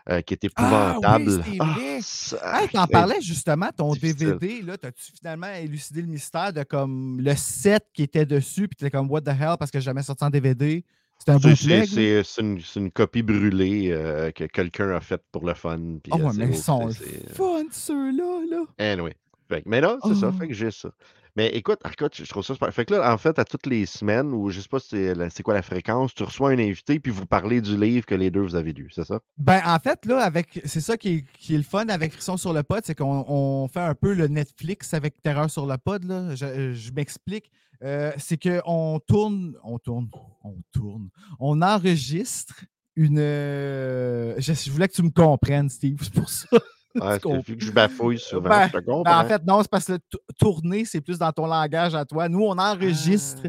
euh, qui est Ah oui, épouvantable. Ah, ça- Hey, t'en parlais justement, ton difficile. DVD, là, t'as-tu finalement élucidé le mystère de comme le set qui était dessus, puis t'es comme what the hell parce que j'ai jamais sorti en DVD. C'était un C'est- bootleg. C'est c'est- c'est une, c'est une copie brûlée euh, que quelqu'un a faite pour le fun. puis, Ah euh, ouais, c'est mais ils autre, sont c'est- c'est- fun, ceux-là, là. Anyway. Fait mais là, c'est ça, Oh. fait que j'ai ça. Mais écoute, écoute, je trouve ça super. Fait que là, en fait, à toutes les semaines, ou je sais pas c'est c'est quoi la fréquence, tu reçois un invité, puis vous parlez du livre que les deux vous avez lu, c'est ça? Ben, en fait, là, avec c'est ça qui est, qui est le fun avec Frisson sur le pod, c'est qu'on on fait un peu le Netflix avec Terreur sur le pod. Là. Je, je m'explique. Euh, c'est qu'on tourne, on tourne, on tourne, on enregistre une. euh, je, je voulais que tu me comprennes, Steve, c'est pour ça. Ouais, vu que je bafouille souvent, Ben, je te Ben, en fait, non, c'est parce que le tourner, c'est plus dans ton langage à toi. Nous, on enregistre. Ah,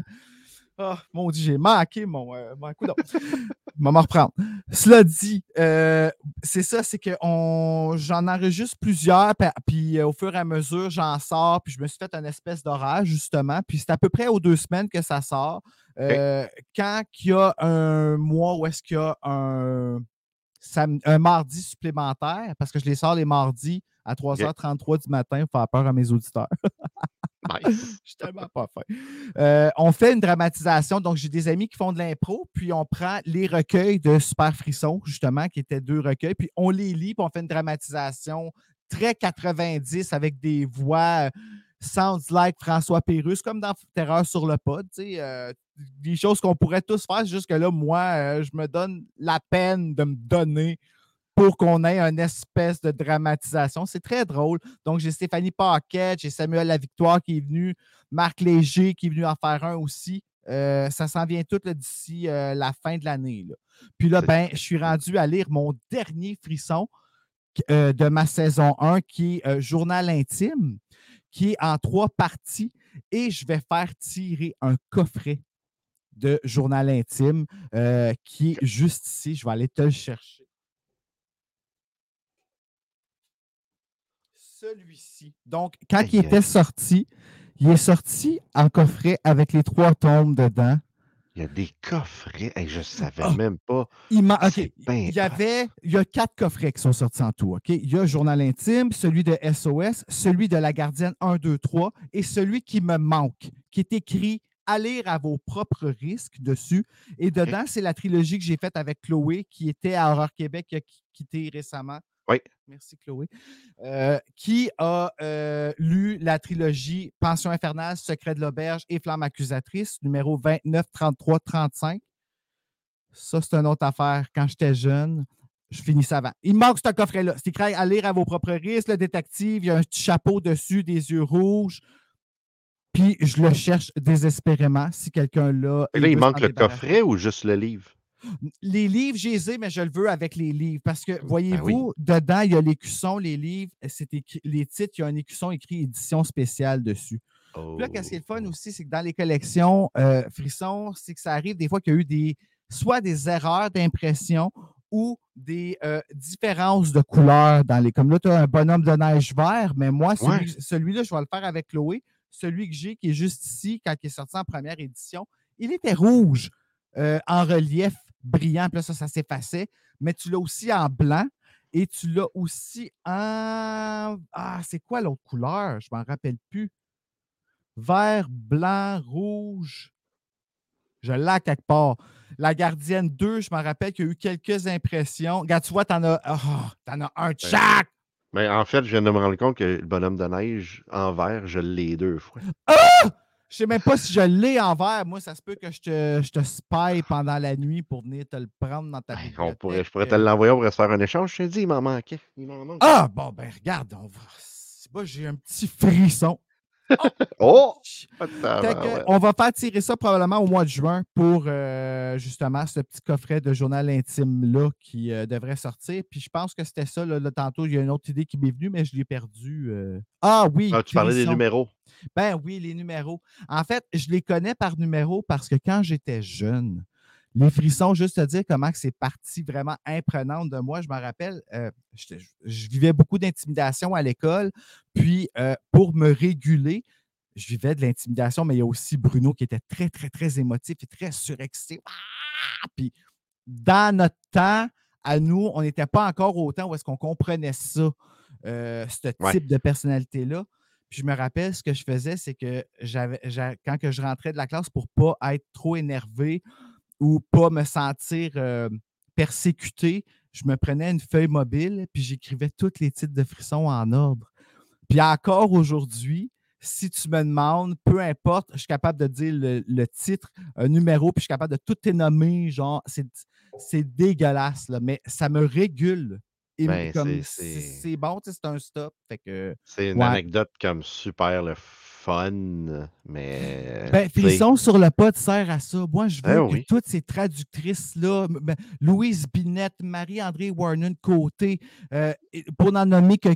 mon Dieu, j'ai manqué mon, euh, mon coup. M'en reprendre. Cela dit, euh, c'est ça, c'est que j'en enregistre plusieurs, puis, euh, au fur et à mesure, j'en sors, puis je me suis fait une espèce d'orage, justement. Puis c'est à peu près aux deux semaines que ça sort. Euh, Quand il y a un mois où est-ce qu'il y a un mardi supplémentaire, parce que je les sors les mardis à 3h33 du matin pour faire peur à mes auditeurs. Je suis tellement pas fin. Euh, on fait une dramatisation. Donc, j'ai des amis qui font de l'impro, puis on prend les recueils de Super Frisson, justement, qui étaient deux recueils, puis on les lit, puis on fait une dramatisation très 90 avec des voix euh, sounds like François Pérusse, comme dans Terreur sur le pod, tu sais, euh, des choses qu'on pourrait tous faire, c'est juste que là, moi, euh, je me donne la peine de me donner pour qu'on ait une espèce de dramatisation. C'est très drôle. Donc, j'ai Stéphanie Paquette, j'ai Samuel Lavictoire qui est venu, Marc Léger qui est venu en faire un aussi. Euh, ça s'en vient tout d'ici euh, la fin de l'année. Puis là, ben, je suis rendu à lire mon dernier frisson euh, de ma saison 1 qui est Journal intime, qui est en trois parties. Et je vais faire tirer un coffret de Journal intime qui est juste ici. Je vais aller te le chercher. Celui-ci. Donc, quand il était sorti, il est sorti en coffret avec les trois tombes dedans. Il y a des coffrets. Hey, je ne savais Oh. même pas. Il, y hot. avait, il y a quatre coffrets qui sont sortis en tout. Il y a Journal intime, celui de SOS, celui de La Gardienne 1, 2, 3 et celui qui me manque, qui est écrit à lire à vos propres risques dessus. Et dedans, c'est la trilogie que j'ai faite avec Chloé, qui était à Horreur Québec, qui a qui- quitté récemment. Oui. Merci, Chloé. Euh, qui a euh, lu la trilogie Pension infernale, Secret de l'auberge et Flamme accusatrice, numéro 29, 33, 35. Ça, c'est une autre affaire. Quand j'étais jeune, je finissais avant. Il manque ce coffret-là. C'est écrit à lire à vos propres risques. Le détective, il y a un petit chapeau dessus, des yeux rouges. Puis je le cherche désespérément si quelqu'un l'a. Et là, il manque le débarrasser. coffret ou juste le livre? Les livres, je les ai, mais je le veux avec les livres. Parce que, Ben oui. voyez-vous, dedans, il y a l'écusson, les livres, c'est écrit, les titres, il y a un écusson écrit édition spéciale dessus. Oh. Puis là, qu'est-ce qui est le fun aussi, c'est que dans les collections euh, Frisson, c'est que ça arrive des fois qu'il y a eu des soit des erreurs d'impression ou des euh, différences de couleurs dans les. Comme là, tu as un bonhomme de neige vert, mais moi, celui- Ouais. celui-là, je vais le faire avec Chloé. Celui que j'ai, qui est juste ici, quand il est sorti en première édition, il était rouge euh, en relief brillant. Puis là, ça, ça s'effaçait. Mais tu l'as aussi en blanc et tu l'as aussi en. Ah, c'est quoi l'autre couleur? Je m'en rappelle plus. vert, blanc, rouge. Je l'ai quelque part. La gardienne 2, je me rappelle qu'il y a eu quelques impressions. Regarde, tu vois, t'en as, oh, t'en as un de chaque. Mais en fait, je viens de me rendre compte que le bonhomme de neige en vert, je l'ai deux fois. Je sais même pas si je l'ai en vert. Moi, ça se peut que je te, je te spy pendant la nuit pour venir te le prendre dans ta on bibliothèque. pourrait, je pourrais te l'envoyer, on pourrait se faire un échange. Je te dis, il m'en manquait. Il m'en manque. Ah, bon, ben regarde, on va... j'ai un petit frisson. Oh! Que, on va faire tirer ça probablement au mois de juin pour euh, justement ce petit coffret de journal intime-là qui euh, devrait sortir. Puis je pense que c'était ça. Là, là, tantôt, il y a une autre idée qui m'est venue, mais je l'ai perdue. euh. Ah oui! Ah, tu parlais des numéros. Ben oui, les numéros. En fait, je les connais par numéro parce que quand j'étais jeune, les frissons, juste te dire comment c'est parti vraiment imprenante de moi. Je me rappelle, euh, je vivais beaucoup d'intimidation à l'école. Puis, euh, pour me réguler, je vivais de l'intimidation, mais il y a aussi Bruno qui était très, très, très émotif et très surexcité. Ah! Puis, dans notre temps, à nous, on n'était pas encore autant où est-ce qu'on comprenait ça, euh, ce type Ouais. de personnalité-là. Je me rappelle, ce que je faisais, c'est que quand je rentrais de la classe pour ne pas être trop énervé ou pas me sentir euh, persécuté, je me prenais une feuille mobile puis j'écrivais tous les titres de frissons en ordre. Puis encore aujourd'hui, si tu me demandes, peu importe, je suis capable de dire le, titre, un numéro, puis je suis capable de tout nommer. Genre, c'est, dégueulasse, mais ça me régule. Ben, c'est- bon, c'est un stop. Que, C'est une Ouais. anecdote comme super le fun, mais. Ben, tu sais, Frisson sur le pod sert à ça. Moi, je veux Ben que oui. toutes ces traductrices-là, ben, Louise Binette, Marie-André Warnon Côté, euh, pour n'en nommer que,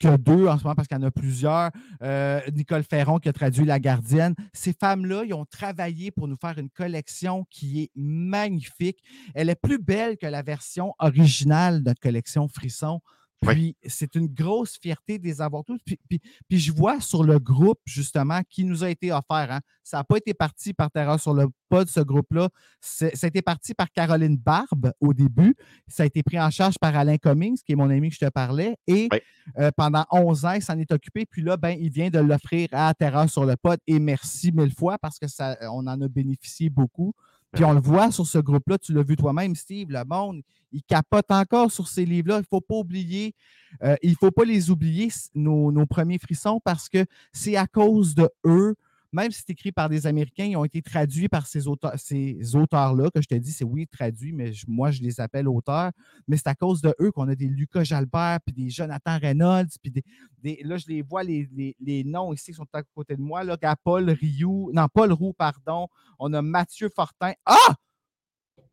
que deux en ce moment parce qu'il y en a plusieurs, euh, Nicole Ferron qui a traduit La Gardienne, ces femmes-là, ils ont travaillé pour nous faire une collection qui est magnifique. Elle est plus belle que la version originale de notre collection Frisson. Oui. Puis, c'est une grosse fierté de les avoir tous. Puis, puis- puis je vois sur le groupe, justement, qui nous a été offert. hein, Ça n'a pas été parti par Terreur sur le pod, ce groupe-là. Ça a été parti par Caroline Barbe au début. Ça a été pris en charge par Alain Cummings, qui est mon ami que je te parlais. Et Oui. euh, pendant 11 ans, il s'en est occupé. Puis là, ben, il vient de l'offrir à Terreur sur le pod. Et merci mille fois parce que ça, on en a bénéficié beaucoup. Puis on le voit sur ce groupe-là, tu l'as vu toi-même, Steve, le monde, il capote encore sur ces livres-là. Il ne faut pas oublier, euh, il faut pas les oublier, nos premiers frissons, parce que c'est à cause de eux, même si c'est écrit par des Américains, ils ont été traduits par ces auteurs, ces auteurs-là, que je te dis, c'est oui, traduit, mais moi, je les appelle auteurs. Mais c'est à cause de eux qu'on a des Lucas Jalbert, puis des Jonathan Reynolds, puis des, là, je les vois, les, noms ici qui sont à côté de moi, là, gars, Paul Rioux, non, Paul Roux, pardon. On a Mathieu Fortin. Ah!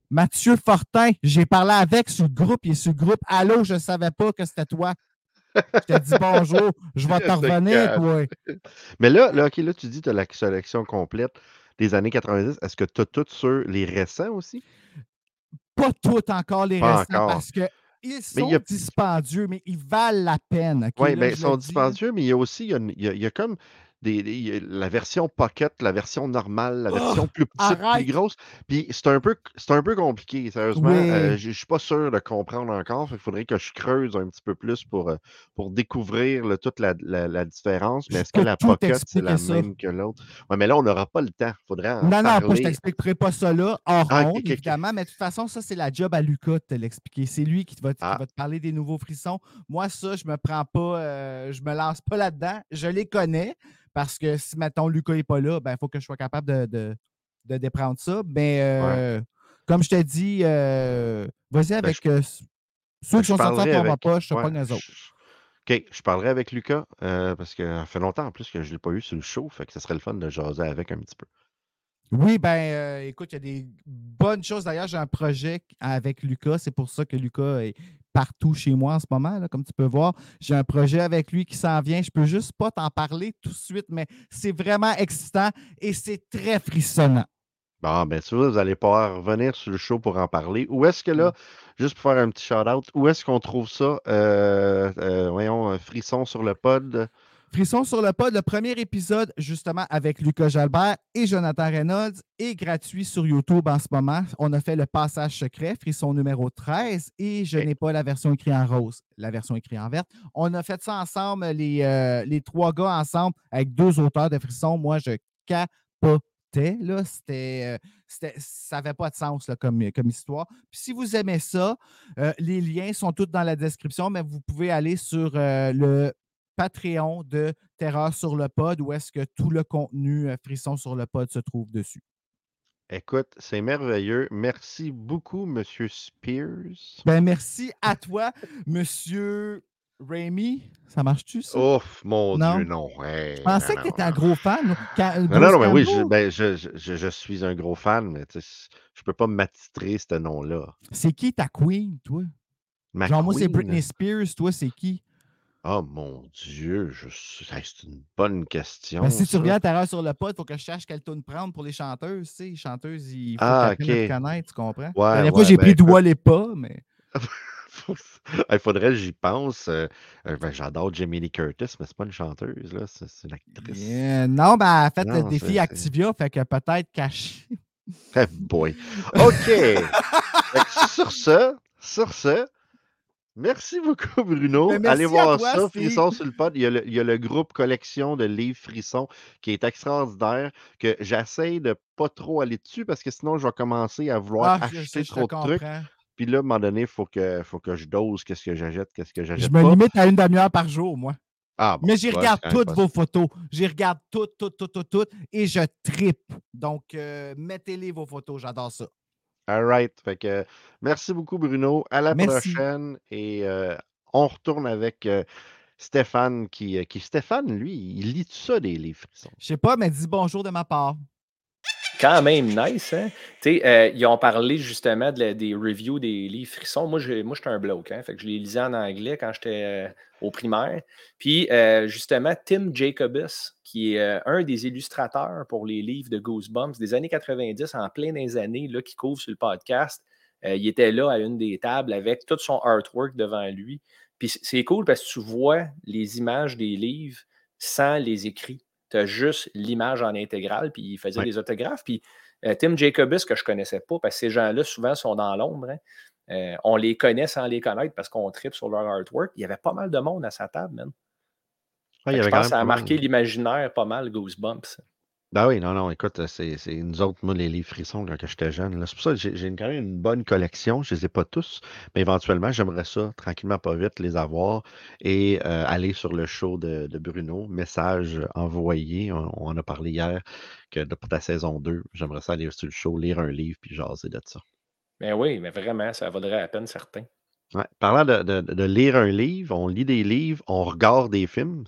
Mathieu Fortin, j'ai parlé avec le groupe, il est sur le groupe. Allô, je ne savais pas que c'était toi. Je t'ai dit bonjour, je vais te C'est revenir, toi. Mais là, là, OK, là, tu dis que tu as la sélection complète des années 90. Est-ce que tu as tout sur les récents aussi? Pas tout encore les Pas récents encore. parce que ils Mais sont il y a- dispendieux, mais ils valent la peine. Oui, bien, je ils sont dis, dispendieux, mais il y a aussi, il y a, une- il y a- il y a comme des, des- la version pocket, la version normale, la Oh, version plus petite, arrête! plus grosse. Puis c'est un peu, un peu compliqué, sérieusement. Oui. Euh, je ne suis pas sûr de comprendre encore. Il faudrait que je creuse un petit peu plus pour, euh, pour découvrir toute la, la- la différence. Mais est-ce que la pocket, c'est la ça. même que l'autre? Oui, mais là, on n'aura pas le temps. Faudrait en Non, non, je parler. t'expliquerai pas ça là, hors Ah, honte, évidemment, mais de toute façon, ça, c'est la job à Lucas de te l'expliquer. C'est lui qui va, qui Ah. va te parler des nouveaux frissons. Moi, ça, je me prends pas, euh, je me lance pas là-dedans. Je les connais parce que si, mettons, Lucas n'est pas là, ben, il faut que je sois capable de, de, de déprendre ça. Mais euh, comme je t'ai dit, euh, vas-y Ben, avec je- euh, ceux Ben, qui sont sortis format avec- poche, je ouais, pas eux autres. OK, je parlerai avec Lucas euh, parce que ça fait longtemps en plus que je ne l'ai pas eu sur le show. Fait que ce serait le fun de jaser avec un petit peu. Oui, ben euh, écoute, il y a des bonnes choses. D'ailleurs, j'ai un projet avec Lucas. C'est pour ça que Lucas est partout chez moi en ce moment, là, comme tu peux voir. J'ai un projet avec lui qui s'en vient. Je peux juste pas t'en parler tout de suite, mais c'est vraiment excitant et c'est très frissonnant. Bon, ben, si vous allez pouvoir revenir sur le show pour en parler. Où est-ce que là, juste pour faire un petit shout-out, où est-ce qu'on trouve ça? Euh, euh, voyons, un frisson sur le pod? Frisson sur le pod, le premier épisode, justement, avec Lucas Jalbert et Jonathan Reynolds, est gratuit sur YouTube en ce moment. On a fait le passage secret, Frisson numéro 13, et je n'ai pas la version écrite en rose, la version écrite en verte. On a fait ça ensemble, les, euh, les trois gars ensemble, avec deux auteurs de Frisson. Moi, je capotais. Là, c'était, euh, ça n'avait pas de sens là, comme, comme histoire. Puis si vous aimez ça, euh, les liens sont tous dans la description, mais vous pouvez aller sur le Patreon de Terreur sur le pod où est-ce que tout le contenu euh, Frisson sur le pod se trouve dessus. Écoute, c'est merveilleux. Merci beaucoup, Monsieur Spears. Ben, merci à toi, Monsieur Raimi. Ça marche-tu, ça? Ouf, mon Dieu, non. je pensais que tu étais un gros fan. non, non, mais oui, ben, je, je, je, suis un gros fan, mais je ne peux pas m'attitrer ce nom-là. C'est qui ta queen, toi? Genre, moi, c'est Britney Spears. Toi, c'est qui? Oh mon Dieu, je... c'est une bonne question. Ben, si tu regardes Terreur sur le pod, il faut que je cherche quelle tune prendre pour les chanteuses. Tu sais, les chanteuses, il faut ah, okay. connaître, tu comprends? Ouais, La dernière fois, j'ai ben, pris Doua les pas, mais. il faudrait que j'y pense. Euh, euh, ben, J'adore Jamie Lee Curtis, mais c'est pas une chanteuse, là. C'est une actrice. Yeah. Non, ben, en fait, le défi Activia, fait que peut-être caché. Hey boy. OK. sur ce, sur ce, Merci beaucoup, Bruno. Ben, Allez voir ça, Frisson sur le pod. Il y, a le, il y, a le, groupe collection de livres Frisson qui est extraordinaire, que j'essaie de pas trop aller dessus parce que sinon, je vais commencer à vouloir ah, acheter trop de trucs. Puis là, à un moment donné, il faut que, faut que je dose qu'est-ce que j'achète, qu'est-ce que j'achète. Je me limite à une demi-heure par jour, moi. Ah, Mais j'y regarde toutes vos photos. J'y regarde toutes, toutes, toutes, toutes, toutes, et je tripe. Donc, euh, mettez-les vos photos. J'adore ça. All right. Fait que, merci beaucoup, Bruno. À la prochaine. Et euh, on retourne avec euh, Stéphane qui, euh, qui, Stéphane, lui, il lit tout ça des livres. Je sais pas, mais dis bonjour de ma part quand même nice. Hein? Euh, ils ont parlé justement de des reviews des livres frissons. Moi, je, moi, j'étais un bloke. Hein? Je les lisais en anglais quand j'étais euh, au primaire. Puis, euh, justement, Tim Jacobus, qui est un des illustrateurs pour les livres de Goosebumps des années 90, en plein des années, là, qui couvre sur le podcast, il était là à une des tables avec tout son artwork devant lui. Puis, c'est cool parce que tu vois les images des livres sans les écrits tu as juste l'image en intégrale, puis il faisait des autographes. Puis euh, Tim Jacobus, que je ne connaissais pas, parce que ces gens-là, souvent, sont dans l'ombre. Hein, euh, on les connaît sans les connaître parce qu'on tripe sur leur artwork. Il y avait pas mal de monde à sa table, man. je pense que ça a marqué l'imaginaire pas mal, Goosebumps. Ben oui, non, non, écoute, c'est nous autres, moi, les livres frissons quand j'étais jeune. C'est pour ça que j'ai quand même une bonne collection. Je ne les ai pas tous, mais éventuellement, j'aimerais ça, tranquillement, pas vite, les avoir et euh, aller sur le show de, Bruno. Message envoyé. On, en a parlé hier que pour ta saison 2, j'aimerais ça aller sur le show, lire un livre puis jaser de ça. Ben oui, mais vraiment, ça vaudrait la peine, certain. Ouais. Parlant de, de lire un livre, on lit des livres, on regarde des films.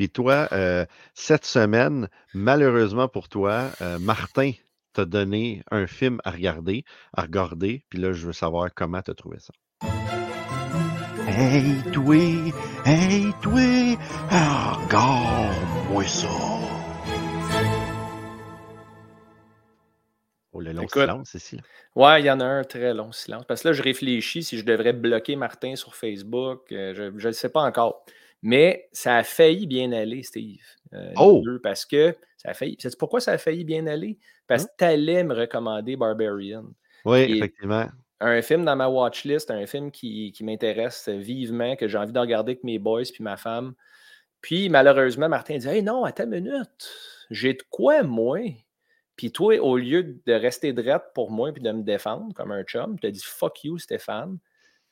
Puis toi, euh, cette semaine, malheureusement pour toi, euh, Martin t'a donné un film à regarder, à regarder. Puis là, je veux savoir comment tu as trouvé ça. Hey, toi! Hey, toi! Regarde-moi ça! Oh, le long silence ici. Là. Ouais, il y en a un très long silence. Parce que là, je réfléchis si je devrais bloquer Martin sur Facebook. Euh, je ne le sais pas encore. Mais ça a failli bien aller, Steve. Euh, oh! parce que ça a failli. C'est pourquoi ça a failli bien aller? Parce hein? que tu allais me recommander Barbarian. Oui, effectivement. Un film dans ma watchlist, un film qui, m'intéresse vivement, que j'ai envie de regarder avec mes boys puis ma femme. Puis malheureusement, Martin dit Hey non, attends une minute, j'ai de quoi, moi? Puis toi, au lieu de rester drette pour moi puis de me défendre comme un chum, tu as dit Fuck you, Stéphane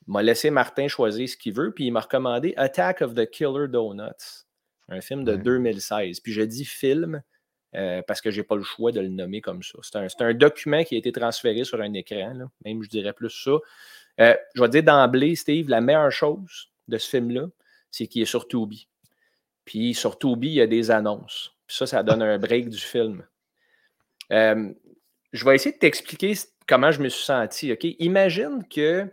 m'a laissé Martin choisir ce qu'il veut, puis il m'a recommandé Attack of the Killer Donuts, un film de 2016. Puis je dis film euh, parce que je n'ai pas le choix de le nommer comme ça. C'est un, document qui a été transféré sur un écran, même je dirais plus ça. Euh, je vais dire d'emblée, Steve, la meilleure chose de ce film-là, c'est qu'il est sur Tubi. Puis sur Tubi, il y a des annonces. Puis ça, ça donne un break du film. Euh, je vais essayer de t'expliquer comment je me suis senti. Imagine que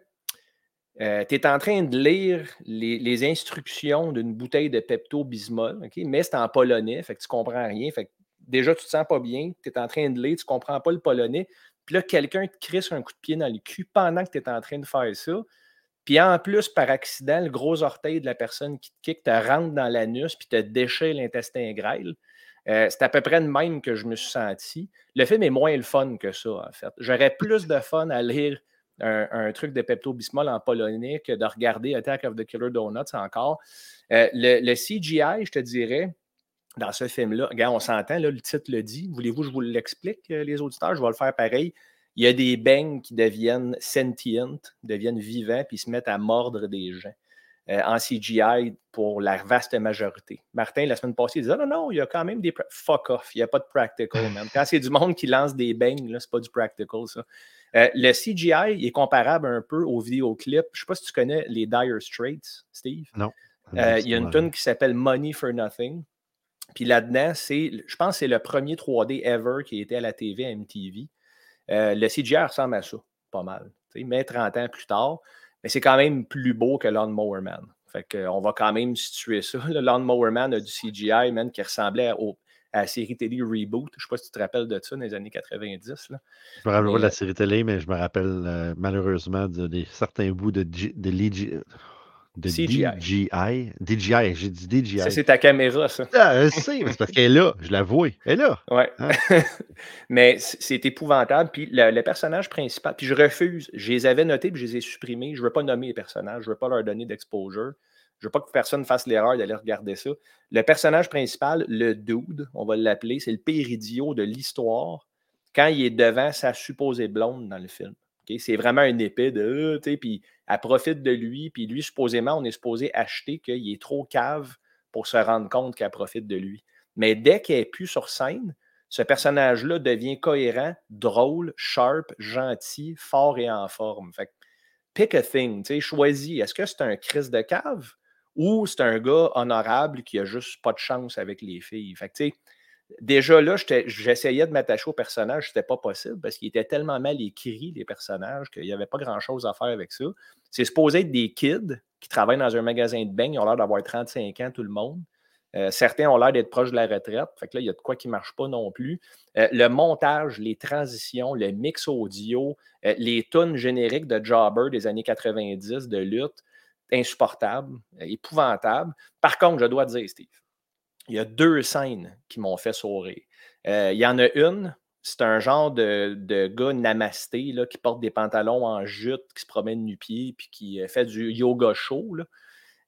euh, tu es en train de lire les, instructions d'une bouteille de Pepto-Bismol, mais c'est en polonais, fait que tu comprends rien. Fait déjà, tu te sens pas bien, tu es en train de lire, tu comprends pas le polonais. Puis là, quelqu'un te crisse un coup de pied dans le cul pendant que tu es en train de faire ça. Puis en plus, par accident, le gros orteil de la personne qui te kick te rentre dans l'anus puis te déchire l'intestin grêle. Euh, c'est à peu près le même que je me suis senti. Le film est moins le fun que ça, en fait. J'aurais plus de fun à lire un, truc de Pepto-Bismol en polonais que de regarder Attack of the Killer Donuts encore. Euh, le, CGI, je te dirais, dans ce film-là, regarde, on s'entend, le titre le dit. Voulez-vous que je vous l'explique, euh, les auditeurs? Je vais le faire pareil. Il y a des bangs qui deviennent sentient, deviennent vivants, puis se mettent à mordre des gens. Euh, en CGI pour la vaste majorité. Martin, la semaine passée, il disait non, non, il y a quand même des. Fuck off, il n'y a pas de practical, man. Quand c'est du monde qui lance des bangs, ce n'est pas du practical, ça. Euh, le CGI est comparable un peu au vidéoclip. Je ne sais pas si tu connais les Dire Straits, Steve. Non. Euh, il y a une tune qui s'appelle Money for Nothing. Puis là-dedans, c'est, je pense que c'est le premier 3D ever qui était à la TV à MTV. le CGI ressemble à ça, pas mal. Mais 30 ans plus tard, mais c'est quand même plus beau que Lawnmower Man. Fait qu'on va quand même situer ça. Le Lawnmower Man a du CGI, man, qui ressemblait à, la série télé Reboot. Je ne sais pas si tu te rappelles de ça dans les années 90. Là. Je me rappelle pas de la euh série télé, mais je me rappelle euh, malheureusement de, certains bouts de, de, de de CGI. DJI. DJI, j'ai dit DJI. Ça, c'est ta caméra, ça. Ah, je sais, mais c'est parce qu'elle est là, je la vois. Elle est là. Ouais. Hein? mais c'est épouvantable. Puis le, personnage principal, puis je refuse. Je les avais notés, puis je les ai supprimés. Je ne veux pas nommer les personnages, je ne veux pas leur donner d'exposure. Je ne veux pas que personne fasse l'erreur d'aller regarder ça. Le personnage principal, le dude, on va l'appeler, c'est le pire idiot de l'histoire quand il est devant sa supposée blonde dans le film. C'est vraiment un épée de. Puis elle profite de lui, puis lui, supposément, on est supposé acheter qu'il est trop cave pour se rendre compte qu'elle profite de lui. Mais dès qu'elle est plus sur scène, ce personnage-là devient cohérent, drôle, sharp, gentil, fort et en forme. Fait pick a thing, choisis. Est-ce que c'est un Chris de cave? Ou c'est un gars honorable qui a juste pas de chance avec les filles? Fait que, déjà là, j'essayais de m'attacher au personnage, c'était pas possible parce qu'il était tellement mal écrit, les personnages, qu'il n'y avait pas grand-chose à faire avec ça. C'est supposé être des kids qui travaillent dans un magasin de bain, ils ont l'air d'avoir 35 ans, tout le monde. Euh, certains ont l'air d'être proches de la retraite. Fait que là, il y a de quoi qui ne marche pas non plus. Euh, le montage, les transitions, le mix audio, euh, les tunes génériques de Jobber des années 90 de lutte, insupportable, épouvantable. Par contre, je dois dire, Steve, il y a deux scènes qui m'ont fait sourire. Euh, il y en a une, c'est un genre de, gars namasté qui porte des pantalons en jute, qui se promène nu-pied, puis qui euh, fait du yoga chaud.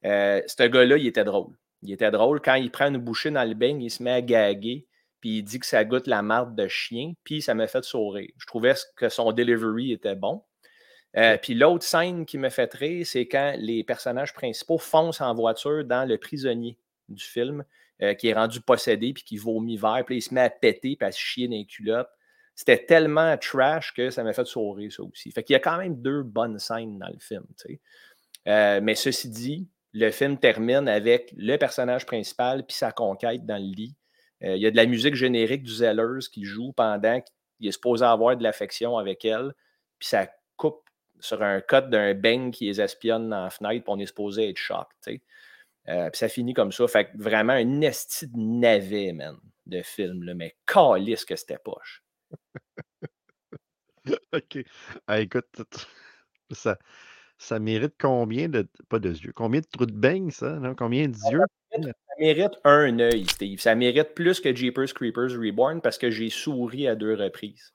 Euh, ce gars-là, il était drôle. Il était drôle. Quand il prend une bouchée dans le il se met à gaguer, puis il dit que ça goûte la marde de chien, puis ça m'a fait sourire. Je trouvais que son delivery était bon. Puis l'autre scène qui me fait rire, c'est quand les personnages principaux foncent en voiture dans le prisonnier du film. Euh, qui est rendu possédé puis qui vomit vert, puis il se met à péter puis à se chier dans les culottes. C'était tellement trash que ça m'a fait sourire, ça aussi. Fait qu'il y a quand même deux bonnes scènes dans le film. Euh, mais ceci dit, le film termine avec le personnage principal puis sa conquête dans le lit. Euh, il y a de la musique générique du Zellers qui joue pendant qu'il est supposé avoir de l'affection avec elle. Puis ça sur un cut d'un bang qui les espionne dans la fenêtre, puis on est supposé être choc. Euh, puis ça finit comme ça. Fait que vraiment un esti de navet, man, de film. Là, mais calisse que c'était poche. OK. Ah, écoute, ça, ça mérite combien de. Pas de yeux. Combien de trous de beigne, ça? Combien d'yeux? Ça mérite un œil, Steve. Ça mérite plus que Jeepers Creepers Reborn parce que j'ai souri à deux reprises.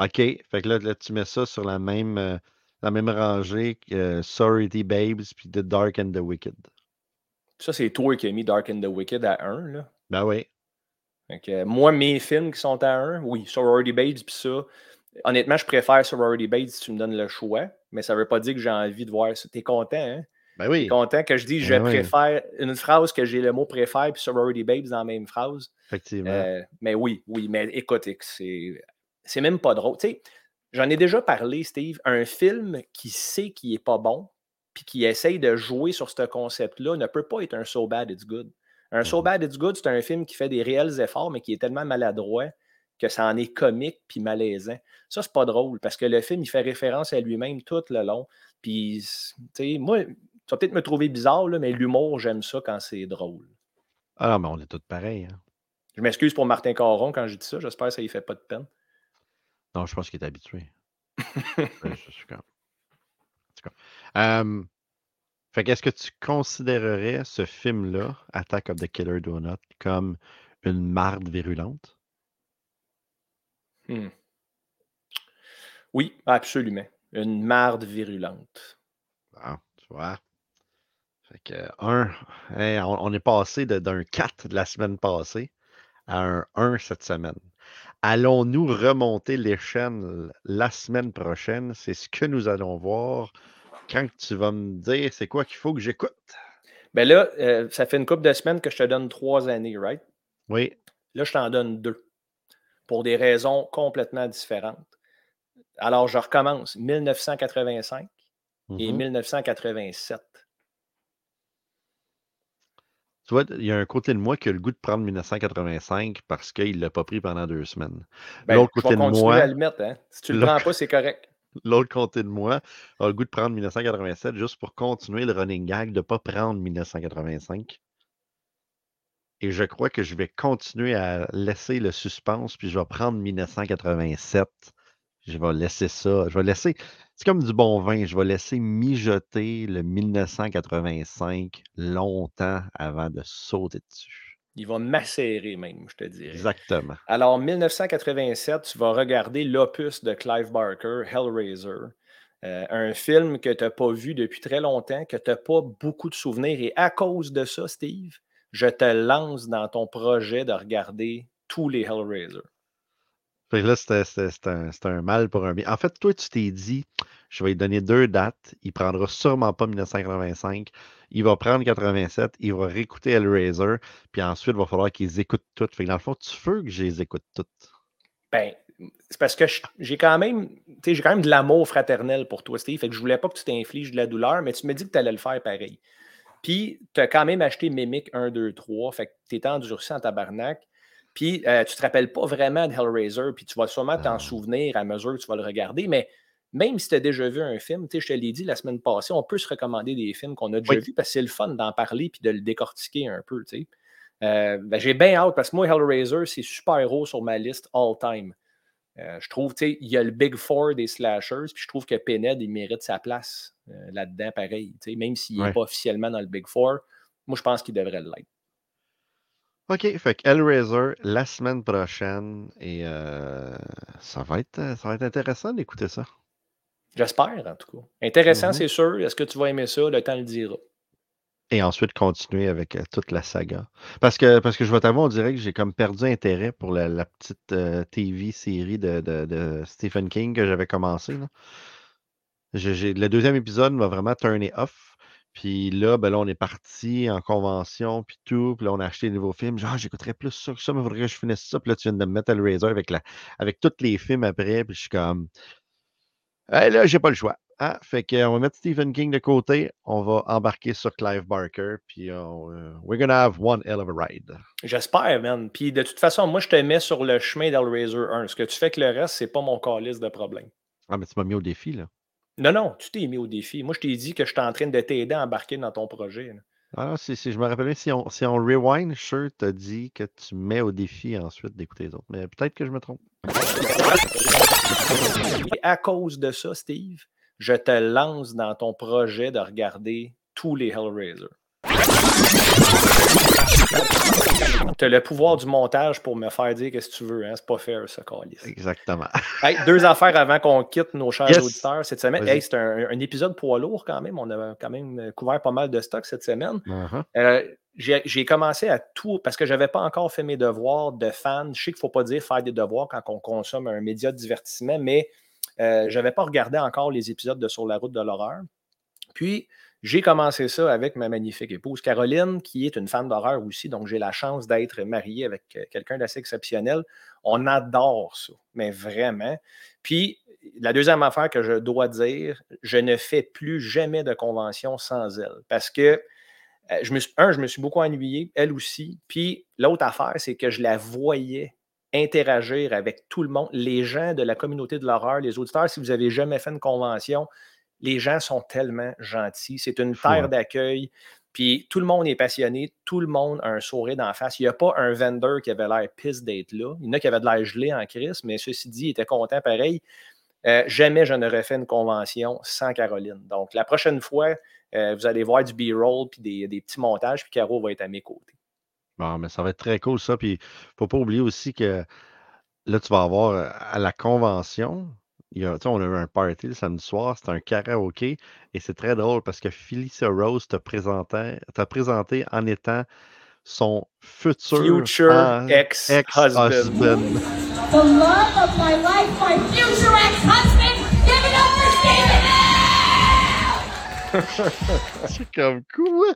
OK. Fait que là, là tu mets ça sur la même. Euh, la même rangée que Sorry the Babes puis The Dark and the Wicked. Ça, c'est toi qui as mis Dark and the Wicked à 1, là. Ben oui. moi, mes films qui sont à 1, oui, Sorority Babes puis ça. Honnêtement, je préfère Sorority Babes si tu me donnes le choix, mais ça ne veut pas dire que j'ai envie de voir ça. T'es content, hein? Ben oui. T'es content que je dis je ben préfère une phrase que j'ai le mot préfère puis Sorority Babes dans la même phrase. Effectivement. Euh, mais oui, oui, mais écoute, c'est même pas drôle. Tu sais, J'en ai déjà parlé, Steve. Un film qui sait qu'il n'est pas bon, puis qui essaye de jouer sur ce concept-là, ne peut pas être un So Bad It's Good. Un So mmh Bad It's Good, c'est un film qui fait des réels efforts, mais qui est tellement maladroit que ça en est comique puis malaisant. Ça, c'est pas drôle parce que le film, il fait référence à lui-même tout le long. Puis, tu sais, moi, tu vas peut-être me trouver bizarre, là, mais l'humour, j'aime ça quand c'est drôle. Ah mais on est tous pareils. Hein. Je m'excuse pour Martin Caron quand je dis ça. J'espère que ça ne fait pas de peine. Non, je pense qu'il est habitué. tout cas. Fait qu'est-ce que tu considérerais ce film-là, Attack of the Killer Donut, comme une marde virulente? Hmm. Oui, absolument. Une marde virulente. Bon, tu vois. Fait que, un, on, on est passé d'un 4 de la semaine passée à un 1 cette semaine. Allons-nous remonter l'échelle la semaine prochaine? C'est ce que nous allons voir quand tu vas me dire c'est quoi qu'il faut que j'écoute? Ben là, euh, ça fait une couple de semaines que je te donne trois années, right? Oui, Là, je t'en donne deux. Pour des raisons complètement différentes. Alors, je recommence. 1985 et mhm. 1987. Tu vois, il y a un côté de moi qui a le goût de prendre 1985 parce qu'il ne l'a pas pris pendant deux semaines. Ben, L'autre côté de moi, à le mettre. Hein? Si tu ne le prends pas, c'est correct. l'autre côté de moi a le goût de prendre 1987 juste pour continuer le running gag de ne pas prendre 1985. Et je crois que je vais continuer à laisser le suspense, puis je vais prendre 1987. Je vais laisser ça. Je vais laisser. C'est comme du bon vin. Je vais laisser mijoter le 1985 longtemps avant de sauter dessus. Il va macérer même, je te dirais. Exactement. Alors, 1987, tu vas regarder l'opus de Clive Barker, Hellraiser. Euh, un film que tu n'as pas vu depuis très longtemps, que tu n'as pas beaucoup de souvenirs. Et à cause de ça, Steve, je te lance dans ton projet de regarder tous les Hellraiser. Fait que là, c'était un, un mal pour un bien. En fait, toi, tu t'es dit, je vais lui donner deux dates. Il prendra sûrement pas 1985. Il va prendre 87. Il va réécouter Hellraiser. Puis ensuite, il va falloir qu'ils écoutent toutes. Fait que dans le fond, tu veux que je les écoute toutes? Ben, c'est parce que j'ai quand même, j'ai quand même de l'amour fraternel pour toi, Steve. Fait que je voulais pas que tu t'infliges de la douleur, mais tu me dis que tu allais le faire pareil. Puis, tu as quand même acheté Mimic 1, 2, 3. Fait que tu es endurci en tabarnak. Puis, euh, tu te rappelles pas vraiment de Hellraiser. Puis, tu vas sûrement t'en souvenir à mesure que tu vas le regarder. Mais même si tu as déjà vu un film, je te l'ai dit la semaine passée, on peut se recommander des films qu'on a déjà Oui. vus parce que c'est le fun d'en parler puis de le décortiquer un peu. Euh, ben, j'ai bien hâte parce que moi, Hellraiser, c'est super haut sur ma liste all-time. Euh, je trouve, tu sais, il y a le Big Four des slashers, puis je trouve que Pinhead, il mérite sa place euh, là-dedans, pareil. Même s'il n'est Ouais. pas officiellement dans le Big Four, moi, je pense qu'il devrait l'être. OK, fait que Hellraiser la semaine prochaine. Et euh, ça, va être, ça va être intéressant d'écouter ça. J'espère, en tout cas. Intéressant, Mhm. c'est sûr. Est-ce que tu vas aimer ça? Le temps le dira. Et ensuite continuer avec euh, toute la saga. Parce que, parce que je vais t'avouer, on dirait que j'ai comme perdu intérêt pour la, la petite euh, TV série de, de- de Stephen King que j'avais commencé. là. Le deuxième épisode m'a vraiment turné off. Puis là, ben là, on est parti en convention, puis tout. Puis là, on a acheté des nouveaux films. Genre, ah, j'écouterais plus ça que ça, mais il faudrait que je finisse ça. Puis là, tu viens de me mettre Hellraiser avec, la, avec tous les films après. Puis je suis comme, Hey, là, j'ai pas le choix. Hein? Fait qu'on va mettre Stephen King de côté. On va embarquer sur Clive Barker. Puis on, euh, we're gonna have one hell of a ride. J'espère, man. Puis de toute façon, moi, je te mets sur le chemin d'Hellraiser 1. Ce que tu fais avec le reste, c'est pas mon calice de problème. Ah, mais tu m'as mis au défi, là. Non, non, tu t'es mis au défi. Moi, je t'ai dit que je suis en train de t'aider à embarquer dans ton projet. là. Ah, non, si, si je me rappelle bien, si on, si on rewind, sure, t'as dit que tu mets au défi ensuite d'écouter les autres. Mais peut-être que je me trompe. Et à cause de ça, Steve, je te lance dans ton projet de regarder tous les Hellraiser. Tu as le pouvoir du montage pour me faire dire ce que tu veux. Hein? C'est pas fair, ça, calice. Exactement. Hey, deux affaires avant qu'on quitte nos chers Yes. auditeurs cette semaine. Hey, c'est un, un épisode poids lourd quand même. On a quand même couvert pas mal de stock cette semaine. Uh-huh. Euh, j'ai j'ai commencé à tout parce que je n'avais pas encore fait mes devoirs de fan. Je sais qu'il ne faut pas dire faire des devoirs quand on consomme un média de divertissement, mais euh, je n'avais pas regardé encore les épisodes de Sur la route de l'horreur. Puis, j'ai commencé ça avec ma magnifique épouse Caroline, qui est une fan d'horreur aussi. Donc, j'ai la chance d'être marié avec euh, quelqu'un d'assez exceptionnel. On adore ça, mais vraiment. Puis, la deuxième affaire que je dois dire, je ne fais plus jamais de convention sans elle. Parce que, euh, je me suis- un, je me suis beaucoup ennuyé, elle aussi. Puis, l'autre affaire, c'est que je la voyais interagir avec tout le monde, les gens de la communauté de l'horreur, les auditeurs. Si vous avez jamais fait une convention, les gens sont tellement gentils. C'est une Fou, hein. terre d'accueil. Puis tout le monde est passionné, tout le monde a un sourire d'en face. Il n'y a pas un vendeur qui avait l'air pisse d'être là. Il y en a qui avaient de l'air gelé en crise, mais ceci dit, il était content pareil. euh, jamais je ne refais une convention sans Caroline. Donc, la prochaine fois, euh, vous allez voir du B-roll puis des, des petits montages, puis Caro va être à mes côtés. Bon, mais ça va être très cool, ça. Puis, faut pas oublier aussi que là, tu vas avoir euh, à la convention, il y a, on a eu un party le samedi soir, c'était un karaoké, et c'est très drôle parce que Felicia Rose t'a présenté, t'a présenté en étant son futur, Future ex-husband. The love of my life, my future ex-husband, give it up for Stephen C'est comme cool.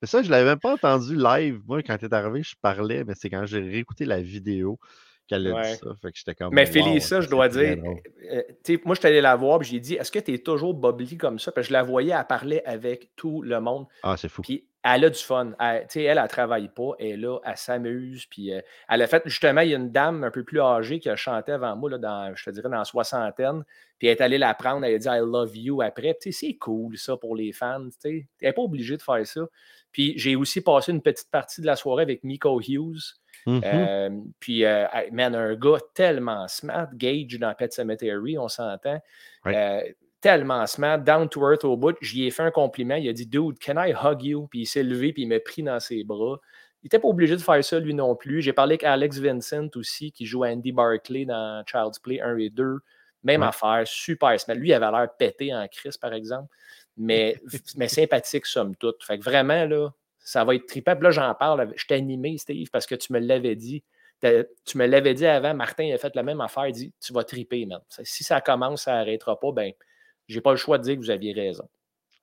Mais ça, je l'avais même pas entendu live. Moi, quand t'es arrivé, je parlais, mais c'est quand j'ai réécouté la vidéo qu'elle a Ouais. dit ça. Fait que j'étais comme. Mais wow, Félissa, je dois dire, euh, moi, je suis allé la voir, puis j'ai dit, est-ce que tu es toujours bubbly comme ça? Parce que je la voyais, elle parlait avec tout le monde. Ah, c'est fou. Puis elle a du fun. Elle, elle, elle travaille pas. Elle est là, elle s'amuse. Puis euh, elle a fait, justement, il y a une dame un peu plus âgée qui a chanté avant moi, là, dans, je te dirais, dans la soixantaine. Puis elle est allée la prendre, elle a dit I love you après. C'est cool, ça, pour les fans. Tu sais, elle n'est pas obligée de faire ça. Puis j'ai aussi passé une petite partie de la soirée avec Miko Hughes. Mhm. Euh, puis, euh, man, un gars tellement smart, Gage dans Pet Cemetery, on s'entend. Euh, tellement smart, down to earth au bout. J'y ai fait un compliment. Il a dit, Dude, can I hug you? Puis il s'est levé, puis il m'a pris dans ses bras. Il n'était pas obligé de faire ça, lui non plus. J'ai parlé avec Alex Vincent aussi, qui joue Andy Barclay dans Child's Play 1 et 2. Même Ouais. affaire, super smart. Lui, il avait l'air pété en crise, par exemple. Mais, mais sympathique, somme toute. Fait que vraiment, là, ça va être trippant. Puis là, j'en parle. Je t'ai animé, Steve, parce que tu me l'avais dit. Tu me l'avais dit avant, Martin a fait la même affaire. Il dit Tu vas triper, man. Si ça commence, ça n'arrêtera pas, ben, j'ai pas le choix de dire que vous aviez raison.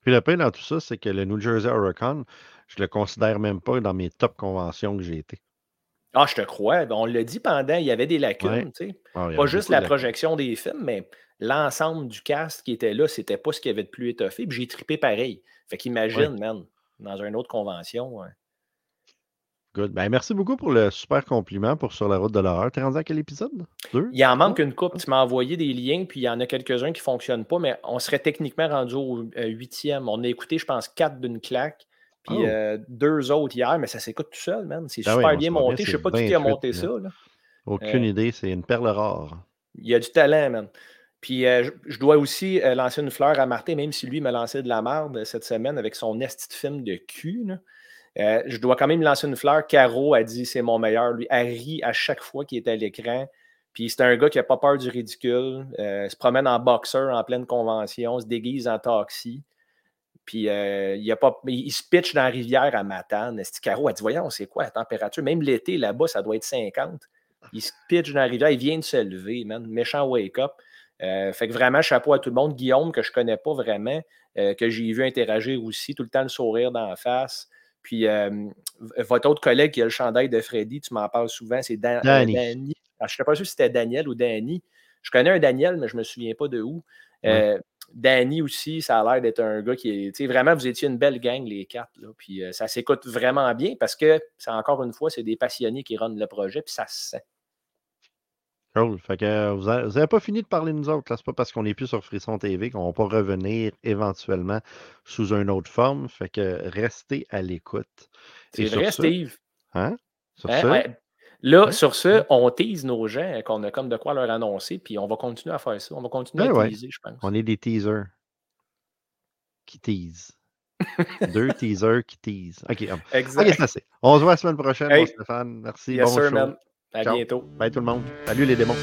Puis le pire dans tout ça, c'est que le New Jersey Hurricane, je le considère même pas dans mes top conventions que j'ai été. Ah, je te crois. On l'a dit pendant, il y avait des lacunes, Ouais. tu sais. Ah, Pas juste la projection des films, mais l'ensemble du cast qui était là, c'était pas ce qu'il y avait de plus étoffé. Puis j'ai trippé pareil. Fait qu'imagine, man, dans une autre convention. Good. Ben, merci beaucoup pour le super compliment pour Sur la route de l'horreur. T'es rendu à quel épisode? Deux? Il en manque une coupe. Tu m'as envoyé des liens, puis il y en a quelques-uns qui ne fonctionnent pas, mais on serait techniquement rendu au euh, huitième. On a écouté, je pense, quatre d'une claque, puis Oh. euh, deux autres hier, mais ça s'écoute tout seul, man. C'est Ah oui, super bien monté. Je ne sais pas qui a 28 monté là. ça. là. Aucune Euh, idée, c'est une perle rare. Il y a du talent, man. Puis euh, je, dois aussi euh, lancer une fleur à Martin, même si lui m'a lancé de la merde cette semaine avec son esti de film de cul. Euh, je dois quand même lancer une fleur. Caro a dit c'est mon meilleur. Lui, rit à chaque fois qu'il est à l'écran. Puis c'est un gars qui n'a pas peur du ridicule. euh, se promène en boxeur en pleine convention, se déguise en taxi. Puis euh, il, a pas, il se pitch dans la rivière à Matane. Caro a dit Voyons, c'est quoi la température? Même l'été, là-bas, ça doit être 50. Il se pitch dans la rivière, il vient de se lever, man. Méchant wake-up. Euh, fait que vraiment, chapeau à tout le monde. Guillaume, que je ne connais pas vraiment, euh, que j'ai vu interagir aussi, tout le temps le sourire dans la face. Puis euh, votre autre collègue qui a le chandail de Freddy, tu m'en parles souvent, c'est Dan- Danny. Danny. Alors, je ne sais pas sûr si c'était Daniel ou Danny. Je connais un Daniel, mais je ne me souviens pas de où. Euh, Danny aussi, ça a l'air d'être un gars qui est. tu sais, Vraiment, vous étiez une belle gang, les quatre. Là, puis euh, ça s'écoute vraiment bien parce que, encore une fois, c'est des passionnés qui runnent le projet, puis ça se sent. Cool. Fait que euh, vous n'avez pas fini de parler de nous autres. là. C'est pas parce qu'on n'est plus sur Frisson TV qu'on va pas revenir éventuellement sous une autre forme. Fait que restez à l'écoute. C'est vrai, ce- Steve. Hein? Sur Hein, ce, ouais. Là, sur ce, on tease nos gens, hein, qu'on a comme de quoi leur annoncer, puis on va continuer à faire ça. On va continuer Ben à ouais. teaser, je pense. on est des teasers qui teasent. Deux teasers qui teasent. OK. Exact. On se voit la semaine prochaine, Hey. Stéphane. Merci. Yes, bon sir, show. man. À Ciao. bientôt. Bye tout le monde. Salut les démons.